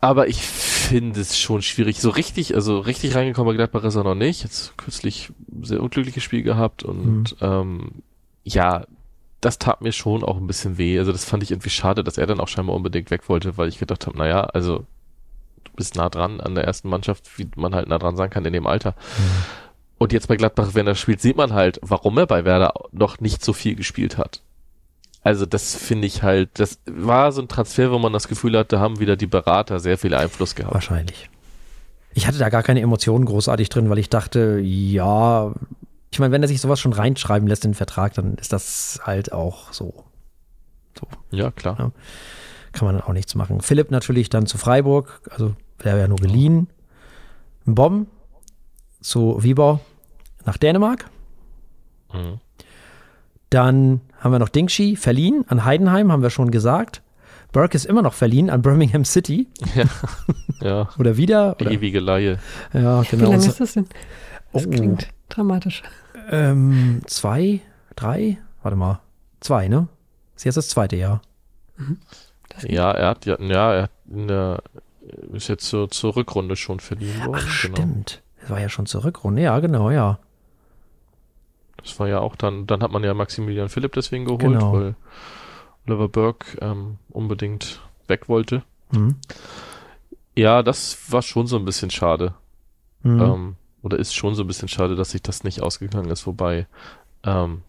aber ich finde es schon schwierig. So richtig, also richtig reingekommen bei Gladbach ist er noch nicht. Jetzt kürzlich sehr unglückliches Spiel gehabt und ähm, ja, das tat mir schon auch ein bisschen weh. Also das fand ich irgendwie schade, dass er dann auch scheinbar unbedingt weg wollte, weil ich gedacht habe, naja, also du bist nah dran an der ersten Mannschaft, wie man halt nah dran sein kann in dem Alter. Und jetzt bei Gladbach, wenn er spielt, sieht man halt, warum er bei Werder noch nicht so viel gespielt hat. Also das finde ich halt, das war so ein Transfer, wo man das Gefühl hat, da haben wieder die Berater sehr viel Einfluss gehabt. Wahrscheinlich. Ich hatte da gar keine Emotionen großartig drin, weil ich dachte, ja, ich meine, wenn er sich sowas schon reinschreiben lässt in den Vertrag, dann ist das halt auch so. Ja, klar. Ja. Kann man dann auch nichts machen. Philipp natürlich dann zu Freiburg, also der wäre ja nur geliehen. Bomb zu Wieber nach Dänemark. Mhm. Dann haben wir noch Dingshi, verliehen an Heidenheim, haben wir schon gesagt. Burke ist immer noch verliehen an Birmingham City. Ja, Oder wieder. die Oder, ewige Laie. ja, Wie genau. lange ist das denn? Das Oh. klingt dramatisch. Ähm, zwei, drei, warte mal, zwei, ne? Ist jetzt das zweite Jahr. Das Ja, er hat ja, ja, er hat in der, ist jetzt zur, zur Rückrunde schon verliehen worden. Ach, genau. stimmt. Das war ja schon zur Rückrunde. Ja, genau, ja. Das war ja auch dann, dann hat man ja Maximilian Philipp deswegen geholt, Genau. weil Oliver Burke ähm, unbedingt weg wollte. Mhm. Ja, das war schon so ein bisschen schade. Mhm. Ähm, oder ist schon so ein bisschen schade, dass sich das nicht ausgegangen ist, wobei ähm,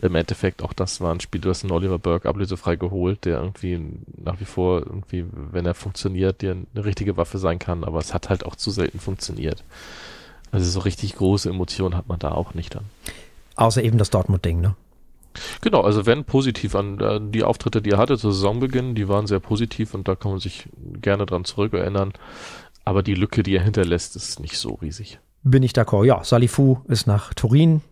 im Endeffekt auch das war ein Spiel, du hast einen Oliver Burke ablösefrei geholt, der irgendwie nach wie vor irgendwie, wenn er funktioniert, dir eine richtige Waffe sein kann, aber es hat halt auch zu selten funktioniert. Also so richtig große Emotionen hat man da auch nicht dann. Außer eben das Dortmund-Ding, ne? Genau, also wenn positiv an äh, die Auftritte, die er hatte zu Saisonbeginn, die waren sehr positiv und da kann man sich gerne dran zurückerinnern. Aber die Lücke, die er hinterlässt, ist nicht so riesig. Bin ich d'accord. Ja, Salifu ist nach Turin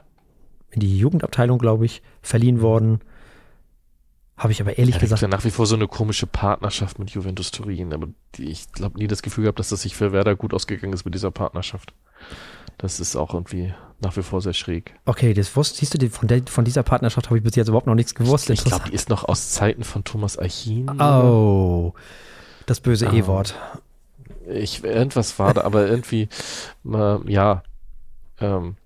in die Jugendabteilung, glaube ich, verliehen worden. Habe ich aber ehrlich ja, gesagt. Ja nach wie vor so eine komische Partnerschaft mit Juventus Turin, aber die, ich glaube nie das Gefühl gehabt, dass das sich für Werder gut ausgegangen ist mit dieser Partnerschaft. Das ist auch irgendwie nach wie vor sehr schräg. Okay, das wusst, siehst du, von, der, von dieser Partnerschaft habe ich bis jetzt überhaupt noch nichts gewusst. Ich glaube, die ist noch aus Zeiten von Thomas Achin. Oh, das böse oh. E-Wort. Ich, irgendwas war da, aber irgendwie, äh, ja, ähm,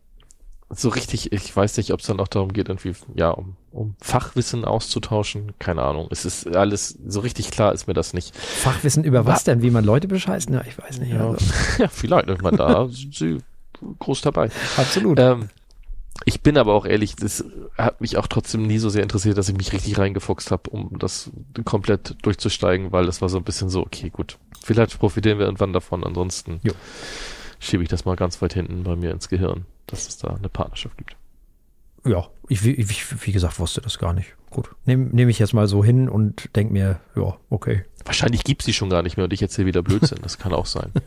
so richtig, ich weiß nicht, ob es dann auch darum geht, irgendwie, ja, um, um Fachwissen auszutauschen. Keine Ahnung. Es ist alles, so richtig klar ist mir das nicht. Fachwissen über was denn? Wie man Leute bescheißen? Ja, ich weiß nicht. Ja, also. ja vielleicht, ich meine, da sind sie groß dabei. Absolut. Ähm, ich bin aber auch ehrlich, das hat mich auch trotzdem nie so sehr interessiert, dass ich mich richtig reingefuchst habe, um das komplett durchzusteigen, weil das war so ein bisschen so, okay, gut, vielleicht profitieren wir irgendwann davon, ansonsten jo. schiebe ich das mal ganz weit hinten bei mir ins Gehirn dass es da eine Partnerschaft gibt. Ja, ich, ich wie gesagt, wusste das gar nicht. Gut, nehme nehm ich jetzt mal so hin und denke mir, ja, okay. Wahrscheinlich gibt es die schon gar nicht mehr und ich erzähle wieder Blödsinn. Das kann auch sein.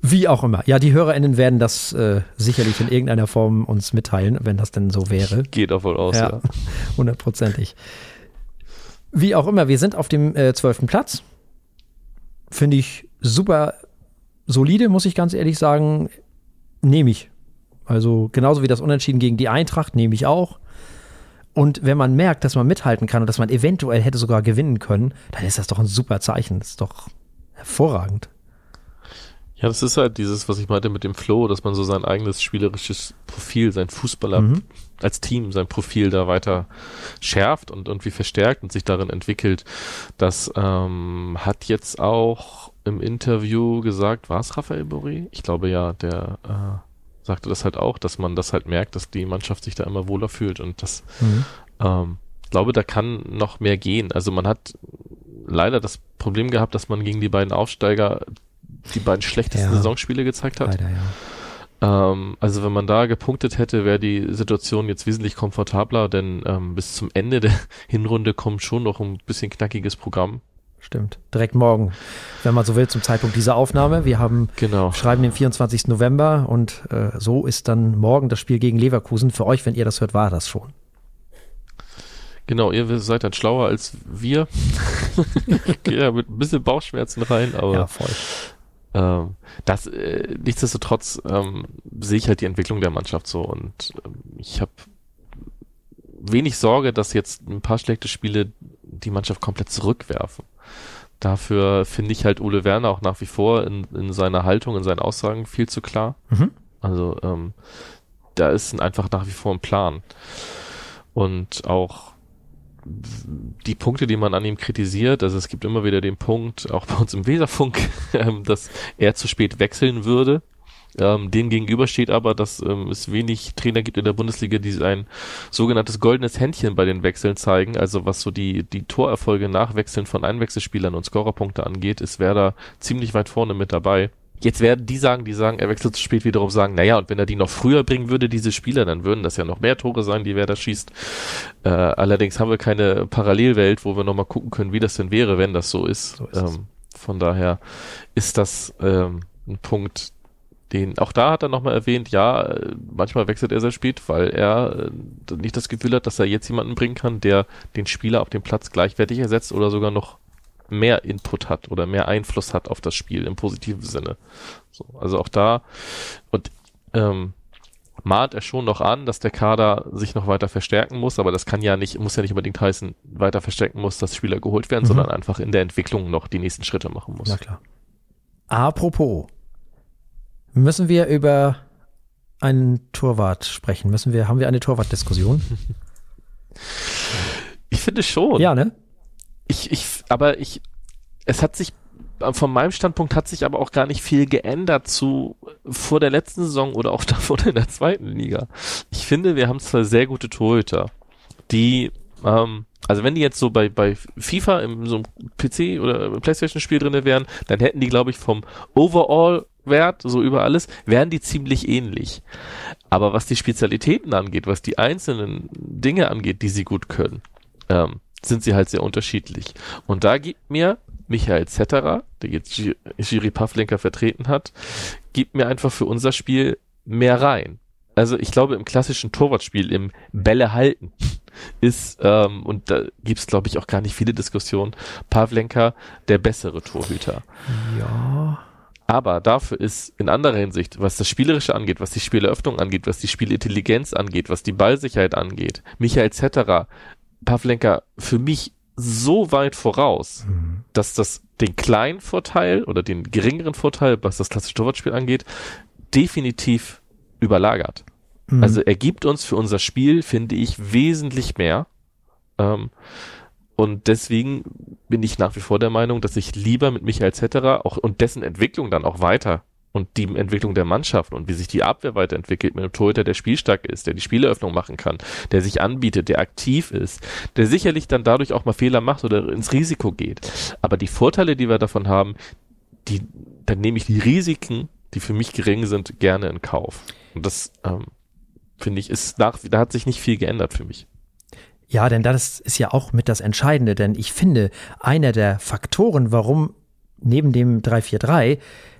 Wie auch immer. Ja, die HörerInnen werden das äh, sicherlich in irgendeiner Form uns mitteilen, wenn das denn so wäre. Geht auch wohl aus, ja. Hundertprozentig. Wie auch immer, wir sind auf dem äh, zwölften äh, Platz. Finde ich super solide, muss ich ganz ehrlich sagen. Nehme ich. Also genauso wie das Unentschieden gegen die Eintracht nehme ich auch. Und wenn man merkt, dass man mithalten kann und dass man eventuell hätte sogar gewinnen können, dann ist das doch ein super Zeichen. Das ist doch hervorragend. Ja, das ist halt dieses, was ich meinte mit dem Flow, dass man so sein eigenes spielerisches Profil, sein Fußballer mhm. als Team, sein Profil da weiter schärft und irgendwie verstärkt und sich darin entwickelt. Das ähm, hat jetzt auch im Interview gesagt, war es Raphael Boré? Ich glaube ja, der äh, sagte das halt auch, dass man das halt merkt, dass die Mannschaft sich da immer wohler fühlt und das, mhm. ähm, glaube, da kann noch mehr gehen. Also man hat leider das Problem gehabt, dass man gegen die beiden Aufsteiger die beiden schlechtesten ja. Saisonspiele gezeigt hat. Leider, ja. ähm, also wenn man da gepunktet hätte, wäre die Situation jetzt wesentlich komfortabler, denn ähm, bis zum Ende der Hinrunde kommt schon noch ein bisschen knackiges Programm. Stimmt. Direkt morgen, wenn man so will, zum Zeitpunkt dieser Aufnahme. Wir haben genau. schreiben den 24. November und äh, so ist dann morgen das Spiel gegen Leverkusen. Für euch, wenn ihr das hört, war das schon. Genau, ihr seid dann schlauer als wir. ich gehe ja mit ein bisschen Bauchschmerzen rein, aber ja, voll. Ähm, das, äh, nichtsdestotrotz ähm, sehe ich halt die Entwicklung der Mannschaft so und ähm, ich habe wenig Sorge, dass jetzt ein paar schlechte Spiele die Mannschaft komplett zurückwerfen. Dafür finde ich halt Ole Werner auch nach wie vor in, in seiner Haltung, in seinen Aussagen viel zu klar. Mhm. Also ähm, da ist einfach nach wie vor ein Plan. Und auch die Punkte, die man an ihm kritisiert, also es gibt immer wieder den Punkt, auch bei uns im Weserfunk, ähm, dass er zu spät wechseln würde. Ähm, dem gegenüber steht aber, dass ähm, es wenig Trainer gibt in der Bundesliga, die ein sogenanntes goldenes Händchen bei den Wechseln zeigen. Also was so die, die Torerfolge nach Wechseln von Einwechselspielern und Scorerpunkte angeht, ist Werder ziemlich weit vorne mit dabei. Jetzt werden die sagen, die sagen, er wechselt zu spät wiederum sagen, naja, und wenn er die noch früher bringen würde, diese Spieler, dann würden das ja noch mehr Tore sein, die Werder schießt. Äh, allerdings haben wir keine Parallelwelt, wo wir nochmal gucken können, wie das denn wäre, wenn das so ist. So ist ähm, von daher ist das ähm, ein Punkt, den, auch da hat er nochmal erwähnt, ja, manchmal wechselt er sehr spät, weil er äh, nicht das Gefühl hat, dass er jetzt jemanden bringen kann, der den Spieler auf dem Platz gleichwertig ersetzt oder sogar noch mehr Input hat oder mehr Einfluss hat auf das Spiel im positiven Sinne. So, also auch da und ähm, mahnt er schon noch an, dass der Kader sich noch weiter verstärken muss, aber das kann ja nicht, muss ja nicht unbedingt heißen, weiter verstärken muss, dass Spieler geholt werden, mhm. sondern einfach in der Entwicklung noch die nächsten Schritte machen muss. Na klar. Apropos, Müssen wir über einen Torwart sprechen? Müssen wir, haben wir eine Torwartdiskussion? Ich finde schon. Ja, ne? Ich, ich, aber ich, es hat sich von meinem Standpunkt hat sich aber auch gar nicht viel geändert zu vor der letzten Saison oder auch davor in der zweiten Liga. Ich finde, wir haben zwar sehr gute Torhüter, die, ähm, also wenn die jetzt so bei, bei FIFA in so einem PC oder Playstation-Spiel drinne wären, dann hätten die, glaube ich, vom Overall-Wert, so über alles, wären die ziemlich ähnlich. Aber was die Spezialitäten angeht, was die einzelnen Dinge angeht, die sie gut können, ähm, sind sie halt sehr unterschiedlich. Und da gibt mir Michael Zetterer, der jetzt Giri Pavlenka vertreten hat, gibt mir einfach für unser Spiel mehr rein. Also ich glaube, im klassischen Torwartspiel, im Bälle halten, ist, ähm, und da gibt's glaube ich, auch gar nicht viele Diskussionen, Pavlenka der bessere Torhüter. Ja. Aber dafür ist in anderer Hinsicht, was das Spielerische angeht, was die Spieleröffnung angeht, was die Spielintelligenz angeht, was die Ballsicherheit angeht, Michael Zetterer, Pavlenka für mich so weit voraus, mhm. dass das den kleinen Vorteil oder den geringeren Vorteil, was das klassische Torwartspiel angeht, definitiv überlagert. Mhm. Also er gibt uns für unser Spiel, finde ich, wesentlich mehr. Ähm, und deswegen bin ich nach wie vor der Meinung, dass ich lieber mit Michael Zetterer auch und dessen Entwicklung dann auch weiter und die Entwicklung der Mannschaft und wie sich die Abwehr weiterentwickelt mit einem Torhüter, der spielstark ist, der die Spieleröffnung machen kann, der sich anbietet, der aktiv ist, der sicherlich dann dadurch auch mal Fehler macht oder ins Risiko geht. Aber die Vorteile, die wir davon haben, die, dann nehme ich die Risiken, die für mich gering sind, gerne in Kauf. Und das, ähm, finde ich, ist nach, da hat sich nicht viel geändert für mich. Ja, denn das ist ja auch mit das Entscheidende, denn ich finde, einer der Faktoren, warum neben dem 343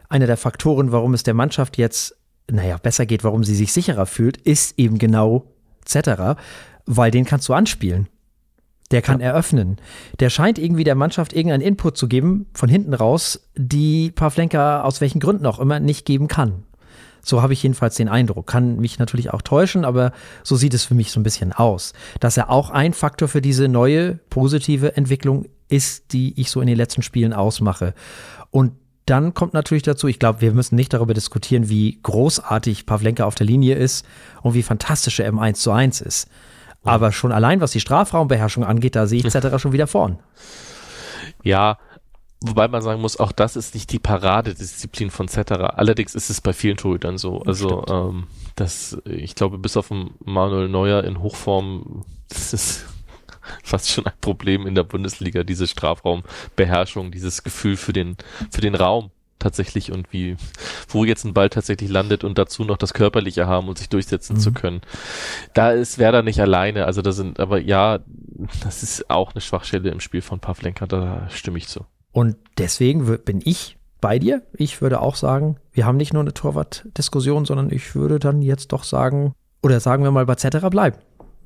einer der Faktoren, warum es der Mannschaft jetzt, naja, besser geht, warum sie sich sicherer fühlt, ist eben genau Zetterer, weil den kannst du anspielen. Der kann ja. eröffnen. Der scheint irgendwie der Mannschaft irgendeinen Input zu geben, von hinten raus, die Pavlenka aus welchen Gründen auch immer nicht geben kann. So habe ich jedenfalls den Eindruck. Kann mich natürlich auch täuschen, aber so sieht es für mich so ein bisschen aus. Dass er auch ein Faktor für diese neue positive Entwicklung ist, die ich so in den letzten Spielen ausmache. Und dann kommt natürlich dazu, ich glaube, wir müssen nicht darüber diskutieren, wie großartig Pavlenka auf der Linie ist und wie fantastisch er im 1 zu 1 ist. Aber schon allein, was die Strafraumbeherrschung angeht, da sehe ich Zetterer schon wieder vorn. Ja, wobei man sagen muss, auch das ist nicht die Paradedisziplin von Zetterer. Allerdings ist es bei vielen Torhütern so. Also, ähm, das, ich glaube, bis auf Manuel Neuer in Hochform, das ist fast schon ein Problem in der Bundesliga, diese Strafraumbeherrschung, dieses Gefühl für den, für den Raum tatsächlich und wie, wo jetzt ein Ball tatsächlich landet und dazu noch das Körperliche haben und sich durchsetzen mhm. zu können. Da ist Werder nicht alleine, also da sind, aber ja, das ist auch eine Schwachstelle im Spiel von Pavlenka, da stimme ich zu. Und deswegen bin ich bei dir. Ich würde auch sagen, wir haben nicht nur eine Torwart-Diskussion, sondern ich würde dann jetzt doch sagen, oder sagen wir mal bei Zetterer bleiben.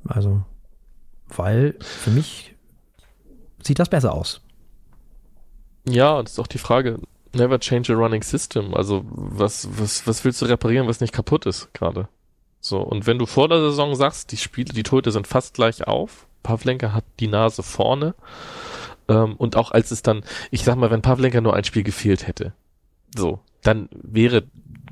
Also weil für mich sieht das besser aus. Ja, das ist auch die Frage. Never change a running system. Also was, was, was willst du reparieren, was nicht kaputt ist gerade? So, und wenn du vor der Saison sagst, die Spiele, die Tote sind fast gleich auf, Pavlenka hat die Nase vorne, ähm, und auch als es dann, ich sag mal, wenn Pavlenka nur ein Spiel gefehlt hätte, so, dann wäre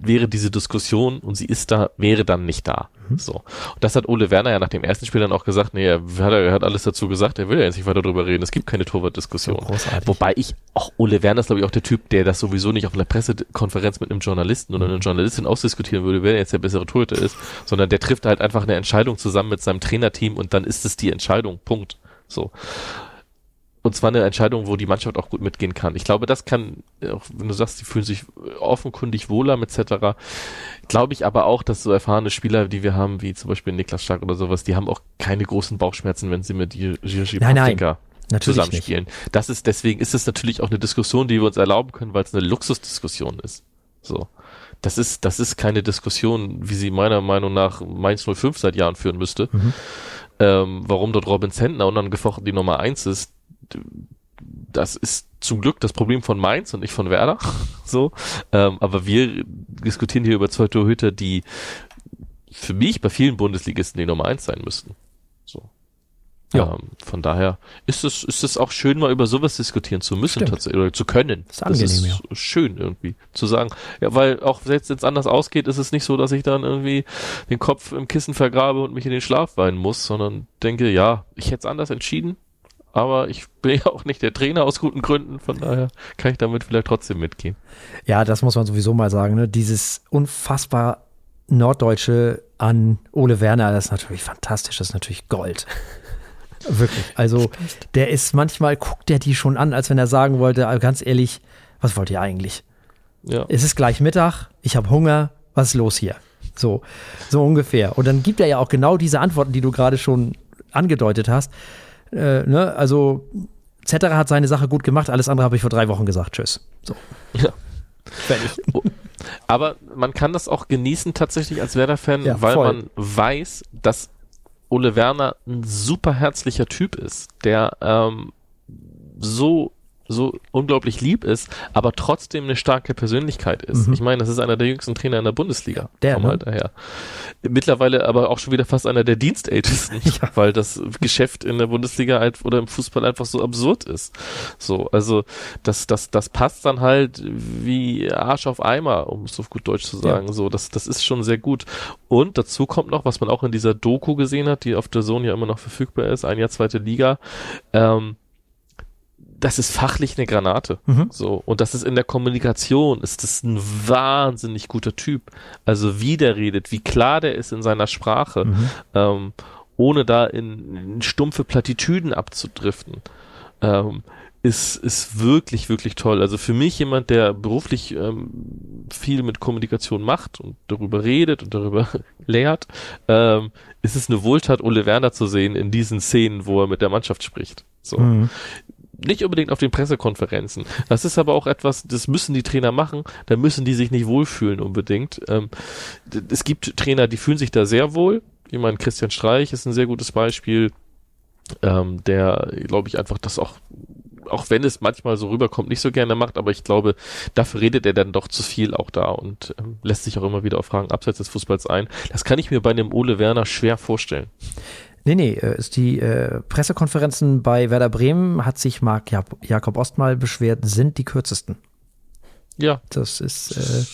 wäre diese Diskussion und sie ist da, wäre dann nicht da. Mhm. So. Und das hat Ole Werner ja nach dem ersten Spiel dann auch gesagt, nee, er hat, er hat alles dazu gesagt, er will ja jetzt nicht weiter darüber reden, es gibt keine Torwartdiskussion. So Wobei ich, auch Ole Werner ist glaube ich auch der Typ, der das sowieso nicht auf einer Pressekonferenz mit einem Journalisten oder einer mhm. Journalistin ausdiskutieren würde, wer jetzt der bessere Torhüter ist, sondern der trifft halt einfach eine Entscheidung zusammen mit seinem Trainerteam und dann ist es die Entscheidung. Punkt. So. Und zwar eine Entscheidung, wo die Mannschaft auch gut mitgehen kann. Ich glaube, das kann, auch wenn du sagst, die fühlen sich offenkundig wohler etc., glaube ich aber auch, dass so erfahrene Spieler, die wir haben, wie zum Beispiel Niklas Stark oder sowas, die haben auch keine großen Bauchschmerzen, wenn sie mit Jiří Pavlenka zusammenspielen. Nicht. Das ist, deswegen ist es natürlich auch eine Diskussion, die wir uns erlauben können, weil es eine Luxusdiskussion ist. So. Das ist, das ist keine Diskussion, wie sie meiner Meinung nach Mainz 05 seit Jahren führen müsste. Mhm. Ähm, warum dort Robin Zentner unangefochten die Nummer eins ist, das ist zum Glück das Problem von Mainz und nicht von Werder. so. Ähm, aber wir diskutieren hier über zwei Torhüter, die für mich bei vielen Bundesligisten die Nummer eins sein müssten. So. Ja. Ähm, von daher ist es, ist es auch schön, mal über sowas diskutieren zu müssen tatsächlich oder zu können. Das ist, angenehm, das ist ja. schön irgendwie zu sagen. Ja, weil auch selbst wenn es anders ausgeht, ist es nicht so, dass ich dann irgendwie den Kopf im Kissen vergrabe und mich in den Schlaf weinen muss, sondern denke, ja, ich hätte es anders entschieden, aber ich bin ja auch nicht der Trainer aus guten Gründen, von daher kann ich damit vielleicht trotzdem mitgehen. Ja, das muss man sowieso mal sagen. Ne? Dieses unfassbar Norddeutsche an Ole Werner, das ist natürlich fantastisch, das ist natürlich Gold. Wirklich. Also, der ist manchmal, guckt der die schon an, als wenn er sagen wollte, ganz ehrlich, was wollt ihr eigentlich? Ja. Es ist gleich Mittag, ich habe Hunger, was ist los hier? So, so ungefähr. Und dann gibt er ja auch genau diese Antworten, die du gerade schon angedeutet hast. Äh, ne? Also, Zetterer hat seine Sache gut gemacht, alles andere habe ich vor drei Wochen gesagt. Tschüss. So. Ja. Fertig. Aber man kann das auch genießen tatsächlich als Werder-Fan, ja, weil voll. man weiß, dass Ole Werner ein super herzlicher Typ ist, der ähm, so so unglaublich lieb ist, aber trotzdem eine starke Persönlichkeit ist. Mhm. Ich meine, das ist einer der jüngsten Trainer in der Bundesliga. Der, ne? halt daher. Mittlerweile aber auch schon wieder fast einer der Dienstältesten, ja. weil das Geschäft in der Bundesliga halt oder im Fußball einfach so absurd ist. So, also das, das, das passt dann halt wie Arsch auf Eimer, um es auf gut Deutsch zu sagen. Ja. So, das, das ist schon sehr gut. Und dazu kommt noch, was man auch in dieser Doku gesehen hat, die auf der Zone ja immer noch verfügbar ist, ein Jahr zweite Liga. Ähm, das ist fachlich eine Granate. Mhm. So. Und das ist in der Kommunikation, ist das ein wahnsinnig guter Typ. Also wie der redet, wie klar der ist in seiner Sprache, mhm. ähm, ohne da in, in, stumpfe Plattitüden abzudriften. Ähm, ist, ist wirklich, wirklich toll. Also für mich jemand, der beruflich ähm, viel mit Kommunikation macht und darüber redet und darüber lehrt, ähm, ist es eine Wohltat, Ole Werner zu sehen in diesen Szenen, wo er mit der Mannschaft spricht. So. Mhm nicht unbedingt auf den Pressekonferenzen. Das ist aber auch etwas, das müssen die Trainer machen, da müssen die sich nicht wohlfühlen unbedingt. Ähm, es gibt Trainer, die fühlen sich da sehr wohl. Ich meine, Christian Streich ist ein sehr gutes Beispiel, ähm, der, glaube ich, einfach das auch auch wenn es manchmal so rüberkommt, nicht so gerne macht, aber ich glaube, dafür redet er dann doch zu viel auch da und ähm, lässt sich auch immer wieder auf Fragen abseits des Fußballs ein. Das kann ich mir bei einem Ole Werner schwer vorstellen. Nee, nee, äh, ist die äh, Pressekonferenzen bei Werder Bremen hat sich Marc Jakob Ostmal beschwert, sind die kürzesten. Ja. Das ist äh,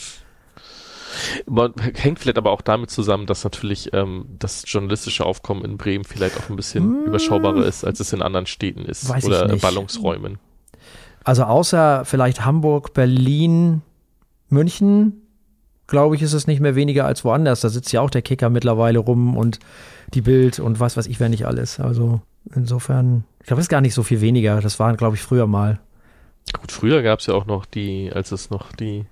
man hängt vielleicht aber auch damit zusammen, dass natürlich ähm, das journalistische Aufkommen in Bremen vielleicht auch ein bisschen hm, überschaubarer ist, als es in anderen Städten ist weiß oder Ballungsräumen. Also außer vielleicht Hamburg, Berlin, München, glaube ich, ist es nicht mehr weniger als woanders. Da sitzt ja auch der Kicker mittlerweile rum und die Bild und was weiß ich, wer nicht alles. Also insofern, ich glaube, es ist gar nicht so viel weniger. Das waren, glaube ich, früher mal. Gut, früher gab es ja auch noch die, als es noch die,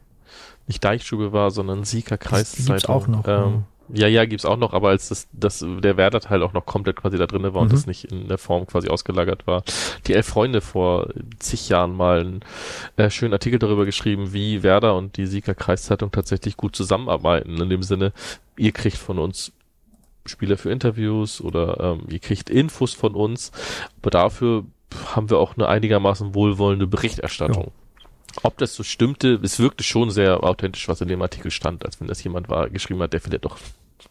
nicht Deichstube war, sondern Sieger Kreiszeitung. Gibt's auch noch. Ähm, ja, ja, gibt's auch noch, aber als das, das der Werder-Teil auch noch komplett quasi da drin war mhm. und das nicht in der Form quasi ausgelagert war. Die Elf Freunde vor zig Jahren mal einen äh, schönen Artikel darüber geschrieben, wie Werder und die Sieger Kreiszeitung tatsächlich gut zusammenarbeiten. In dem Sinne, ihr kriegt von uns Spieler für Interviews oder ähm, ihr kriegt Infos von uns, aber dafür haben wir auch eine einigermaßen wohlwollende Berichterstattung. Ja. Ob das so stimmte, es wirkte schon sehr authentisch, was in dem Artikel stand, als wenn das jemand war, geschrieben hat, der vielleicht doch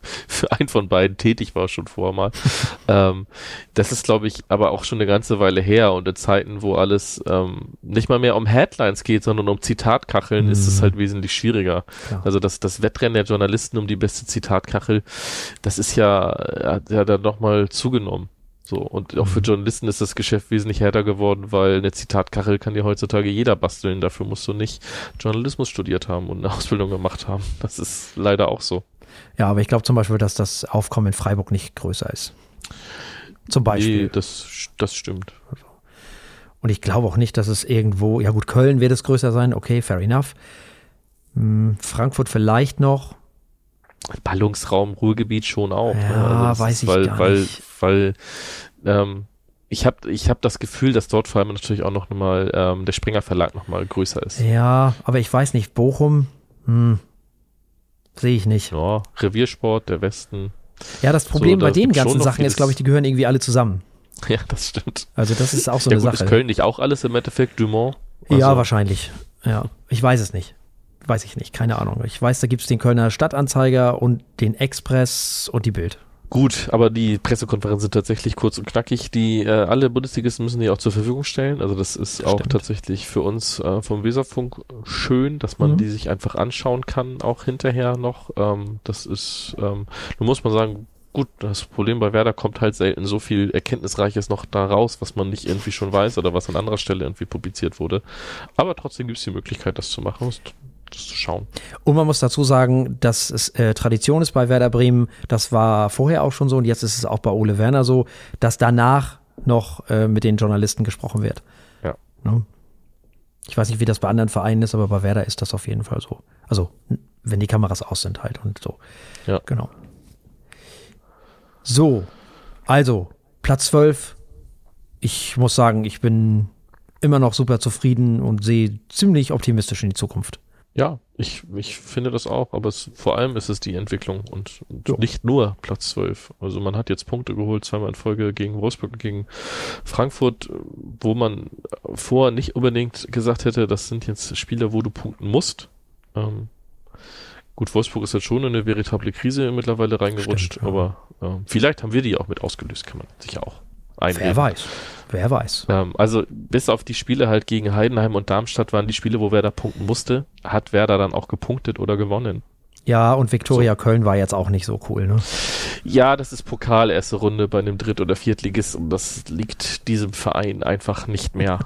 für einen von beiden tätig war schon vorher mal. ähm, das ist, glaube ich, aber auch schon eine ganze Weile her und in Zeiten, wo alles ähm, nicht mal mehr um Headlines geht, sondern um Zitatkacheln, mhm. ist es halt wesentlich schwieriger. Ja. Also das, das Wettrennen der Journalisten um die beste Zitatkachel, das ist ja, hat ja dann nochmal zugenommen. So, und auch für mhm. Journalisten ist das Geschäft wesentlich härter geworden, weil eine Zitatkachel kann dir heutzutage jeder basteln. Dafür musst du nicht Journalismus studiert haben und eine Ausbildung gemacht haben. Das ist leider auch so. Ja, aber ich glaube zum Beispiel, dass das Aufkommen in Freiburg nicht größer ist. Zum Beispiel. Nee, das, das stimmt. Und ich glaube auch nicht, dass es irgendwo, ja gut, Köln wird es größer sein, okay, fair enough. Hm, Frankfurt vielleicht noch. Ballungsraum, Ruhrgebiet schon auch. Ne? Ja, ne? also weiß ich weil, gar weil, nicht. Weil, ähm, ich habe ich hab das Gefühl, dass dort vor allem natürlich auch noch mal ähm, der Springer Verlag noch mal größer ist. Ja, aber ich weiß nicht, Bochum, hm, Sehe ich nicht. Ja, Reviersport, der Westen. Ja, das Problem so, bei den ganzen Sachen ist, glaube ich, die gehören irgendwie alle zusammen. Ja, das stimmt. Also das ist auch so ja, eine gut, Sache. Ist Köln nicht auch alles im Endeffekt Dumont? Also ja, wahrscheinlich. Ja, ich weiß es nicht. Weiß ich nicht, keine Ahnung. Ich weiß, da gibt es den Kölner Stadtanzeiger und den Express und die Bild. Gut, aber die Pressekonferenzen sind tatsächlich kurz und knackig. Die äh, alle Bundesligisten müssen die auch zur Verfügung stellen. Also das ist das auch stimmt. tatsächlich für uns äh, vom Weserfunk schön, dass man mhm. die sich einfach anschauen kann, auch hinterher noch. Ähm, das ist, ähm, nun muss man sagen, gut, das Problem bei Werder kommt halt selten so viel Erkenntnisreiches noch da raus, was man nicht irgendwie schon weiß oder was an anderer Stelle irgendwie publiziert wurde. Aber trotzdem gibt es die Möglichkeit, das zu machen, das zu schauen. Und man muss dazu sagen, dass es äh, Tradition ist bei Werder Bremen, das war vorher auch schon so und jetzt ist es auch bei Ole Werner so, dass danach noch äh, mit den Journalisten gesprochen wird. Ja. Ne? Ich weiß nicht, wie das bei anderen Vereinen ist, aber bei Werder ist das auf jeden Fall so. Also, wenn die Kameras aus sind halt und so. Ja. Genau. So, also Platz 12. Ich muss sagen, ich bin immer noch super zufrieden und sehe ziemlich optimistisch in die Zukunft. Ja, ich, ich finde das auch, aber es, vor allem ist es die Entwicklung und, und ja. nicht nur Platz 12. Also man hat jetzt Punkte geholt, zweimal in Folge gegen Wolfsburg und gegen Frankfurt, wo man vorher nicht unbedingt gesagt hätte, das sind jetzt Spiele, wo du punkten musst. Ähm, Gut, Wolfsburg ist jetzt schon in eine veritable Krise mittlerweile reingerutscht, Stimmt, ja. aber äh, vielleicht haben wir die auch mit ausgelöst, kann man sicher auch einreden. Wer weiß. Wer weiß. Ähm, also bis auf die Spiele halt gegen Heidenheim und Darmstadt waren die Spiele, wo Werder punkten musste, hat Werder dann auch gepunktet oder gewonnen. Ja, und Viktoria so. Köln war jetzt auch nicht so cool, ne? Ja, das ist Pokal, erste Runde bei einem Dritt- oder Viertligist und das liegt diesem Verein einfach nicht mehr.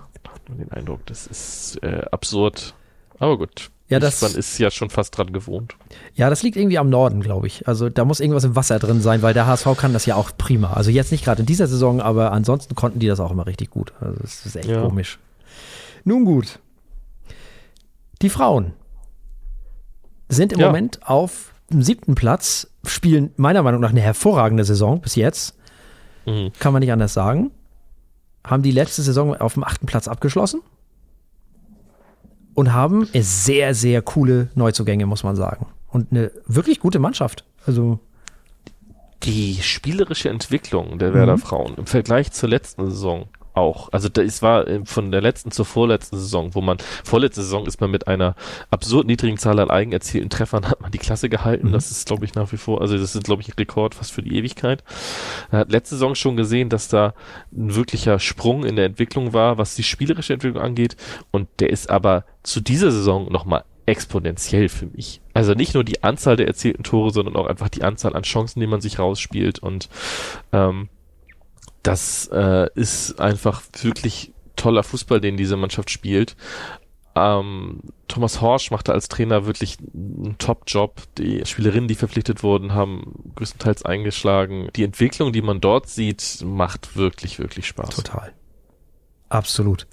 Den Eindruck, das ist äh, absurd. Aber gut. Ja, das, man ist ja schon fast dran gewohnt. Ja, das liegt irgendwie am Norden, glaube ich. Also da muss irgendwas im Wasser drin sein, weil der HSV kann das ja auch prima. Also jetzt nicht gerade in dieser Saison, aber ansonsten konnten die das auch immer richtig gut. Also das ist echt ja. komisch. Nun gut. Die Frauen sind im ja. Moment auf dem siebten Platz, spielen meiner Meinung nach eine hervorragende Saison bis jetzt. Mhm. Kann man nicht anders sagen. Haben die letzte Saison auf dem achten Platz abgeschlossen und haben sehr, sehr coole Neuzugänge, muss man sagen. Und eine wirklich gute Mannschaft. Also. Die spielerische Entwicklung der Werder mhm. Frauen im Vergleich zur letzten Saison auch. Also da es war äh, von der letzten zur vorletzten Saison, wo man vorletzte Saison ist man mit einer absurd niedrigen Zahl an eigen erzielten Treffern hat man die Klasse gehalten. Mhm. Das ist glaube ich nach wie vor, also das ist glaube ich ein Rekord fast für die Ewigkeit. Man hat letzte Saison schon gesehen, dass da ein wirklicher Sprung in der Entwicklung war, was die spielerische Entwicklung angeht und der ist aber zu dieser Saison nochmal exponentiell für mich. Also nicht nur die Anzahl der erzielten Tore, sondern auch einfach die Anzahl an Chancen, die man sich rausspielt und ähm, das äh, ist einfach wirklich toller Fußball, den diese Mannschaft spielt. Ähm, Thomas Horsch machte als Trainer wirklich einen Top-Job. Die Spielerinnen, die verpflichtet wurden, haben größtenteils eingeschlagen. Die Entwicklung, die man dort sieht, macht wirklich, wirklich Spaß. Total. Absolut.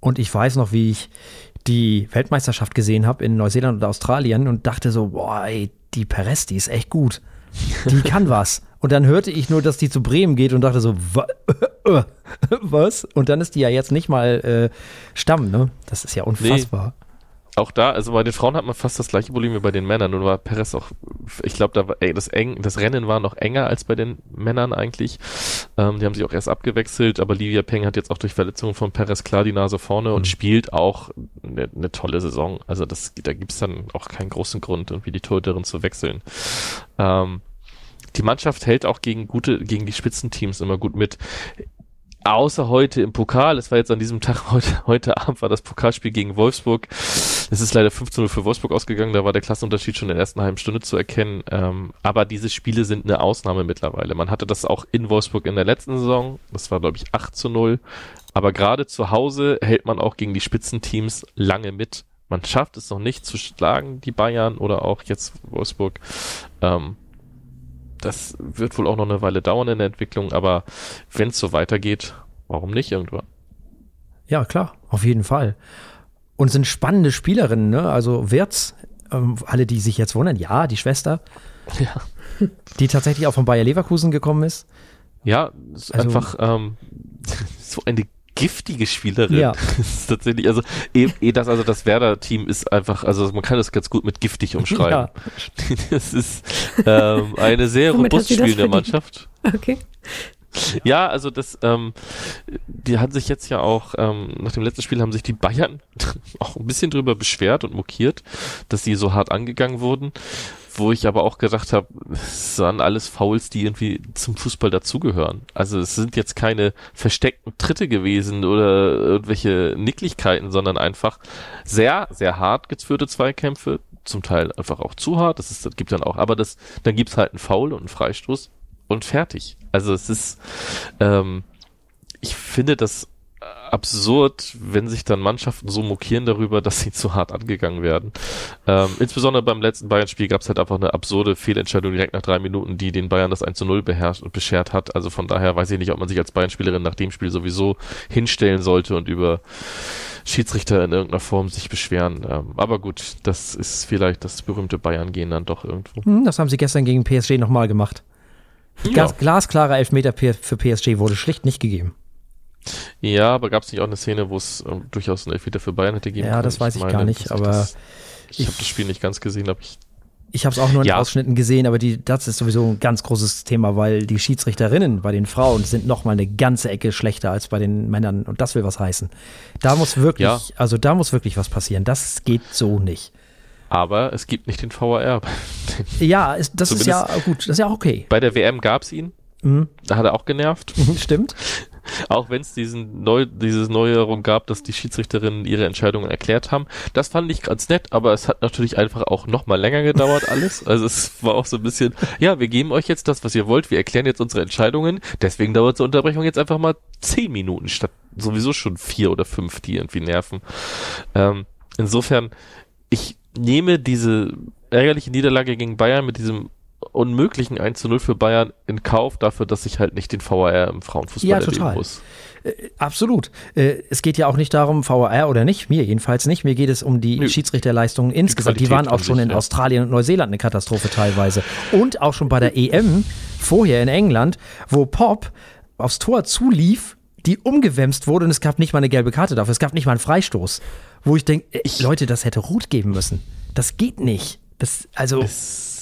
Und ich weiß noch, wie ich die Weltmeisterschaft gesehen habe in Neuseeland und Australien und dachte so, boah, ey, die Perez, die ist echt gut. Die kann was. Und dann hörte ich nur, dass die zu Bremen geht und dachte so, was? Und dann ist die ja jetzt nicht mal äh, Stamm, ne? Das ist ja unfassbar. Nee. Auch da, also bei den Frauen hat man fast das gleiche Problem wie bei den Männern. Nun war Perez auch, ich glaube, da war, ey, das eng, das Rennen war noch enger als bei den Männern eigentlich. Ähm, die haben sich auch erst abgewechselt, aber Livia Peng hat jetzt auch durch Verletzungen von Perez klar die Nase vorne mhm. und spielt auch eine, eine tolle Saison. Also das, da gibt's dann auch keinen großen Grund, irgendwie die Torhüterin zu wechseln. Ähm, die Mannschaft hält auch gegen gute, gegen die Spitzenteams immer gut mit. Außer heute im Pokal. Es war jetzt an diesem Tag, heute, heute Abend war das Pokalspiel gegen Wolfsburg. Es ist leider 15-0 für Wolfsburg ausgegangen. Da war der Klassenunterschied schon in der ersten halben Stunde zu erkennen. Ähm, aber diese Spiele sind eine Ausnahme mittlerweile. Man hatte das auch in Wolfsburg in der letzten Saison. Das war, glaube ich, 8 zu 0. Aber gerade zu Hause hält man auch gegen die Spitzenteams lange mit. Man schafft es noch nicht zu schlagen, die Bayern oder auch jetzt Wolfsburg. Ähm, das wird wohl auch noch eine Weile dauern in der Entwicklung, aber wenn es so weitergeht, warum nicht irgendwann? Ja, klar, auf jeden Fall. Und sind spannende Spielerinnen, ne? Also Wirtz, ähm, alle, die sich jetzt wundern, ja, die Schwester. Ja. Die tatsächlich auch von Bayer Leverkusen gekommen ist. Ja, ist also, einfach ähm, so eine giftige Spielerin. Ja. Das ist tatsächlich, also eh, eh das, also das Werder-Team ist einfach, also man kann das ganz gut mit giftig umschreiben. Ja. Das ist ähm, eine sehr robust spielende Mannschaft. Okay. Ja, also das, ähm, die hat sich jetzt ja auch, ähm, nach dem letzten Spiel haben sich die Bayern auch ein bisschen drüber beschwert und mokiert, dass sie so hart angegangen wurden wo ich aber auch gedacht habe, es waren alles Fouls, die irgendwie zum Fußball dazugehören. Also es sind jetzt keine versteckten Tritte gewesen oder irgendwelche Nicklichkeiten, sondern einfach sehr, sehr hart geführte Zweikämpfe, zum Teil einfach auch zu hart. Das, ist, das gibt dann auch, aber das, dann gibt's halt einen Foul und einen Freistoß und fertig. Also es ist, ähm, ich finde das absurd, wenn sich dann Mannschaften so mokieren darüber, dass sie zu hart angegangen werden. Ähm, insbesondere beim letzten Bayern-Spiel gab es halt einfach eine absurde Fehlentscheidung direkt nach drei Minuten, die den Bayern das 1 zu 0 beherrscht und beschert hat. Also von daher weiß ich nicht, ob man sich als Bayern-Spielerin nach dem Spiel sowieso hinstellen sollte und über Schiedsrichter in irgendeiner Form sich beschweren. Ähm, aber gut, das ist vielleicht das berühmte Bayern-Gehen dann doch irgendwo. Hm, das haben sie gestern gegen PSG nochmal gemacht. Ja. Glasklarer Elfmeter für PSG wurde schlicht nicht gegeben. Ja, aber gab es nicht auch eine Szene, wo es ähm, durchaus einen Elfmeter für Bayern hätte geben Ja, das weiß ich, meine, gar nicht, aber das, ich, ich habe das Spiel nicht ganz gesehen, aber ich ich habe es auch nur in ja. Ausschnitten gesehen, aber die, das ist sowieso ein ganz großes Thema, weil die Schiedsrichterinnen bei den Frauen sind noch mal eine ganze Ecke schlechter als bei den Männern und das will was heißen. Da muss wirklich, ja. also da muss wirklich was passieren. Das geht so nicht. Aber es gibt nicht den VAR. ja, ist, das ist ja gut, das ist ja auch okay. Bei der WM gab es ihn. Mhm. Da hat er auch genervt. Stimmt. Auch wenn es diesen neu, dieses Neuerung gab, dass die Schiedsrichterinnen ihre Entscheidungen erklärt haben. Das fand ich ganz nett, aber es hat natürlich einfach auch noch mal länger gedauert alles. Also es war auch so ein bisschen, ja, wir geben euch jetzt das, was ihr wollt. Wir erklären jetzt unsere Entscheidungen. Deswegen dauert die Unterbrechung jetzt einfach mal zehn Minuten statt sowieso schon vier oder fünf, die irgendwie nerven. Ähm, insofern, ich nehme diese ärgerliche Niederlage gegen Bayern mit diesem unmöglichen 1 zu 0 für Bayern in Kauf dafür, dass ich halt nicht den VAR im Frauenfußball ja, erleben muss. Äh, absolut. Äh, es geht ja auch nicht darum, VAR oder nicht, mir jedenfalls nicht. Mir geht es um die Nö. Schiedsrichterleistungen insgesamt. Die, die waren auch schon sich, in ja. Australien und Neuseeland eine Katastrophe teilweise. Und auch schon bei der EM, vorher in England, wo Pop aufs Tor zulief, die umgewämst wurde und es gab nicht mal eine gelbe Karte dafür. Es gab nicht mal einen Freistoß. Wo ich denke, äh, Leute, das hätte Rot geben müssen. Das geht nicht. Das, also. Es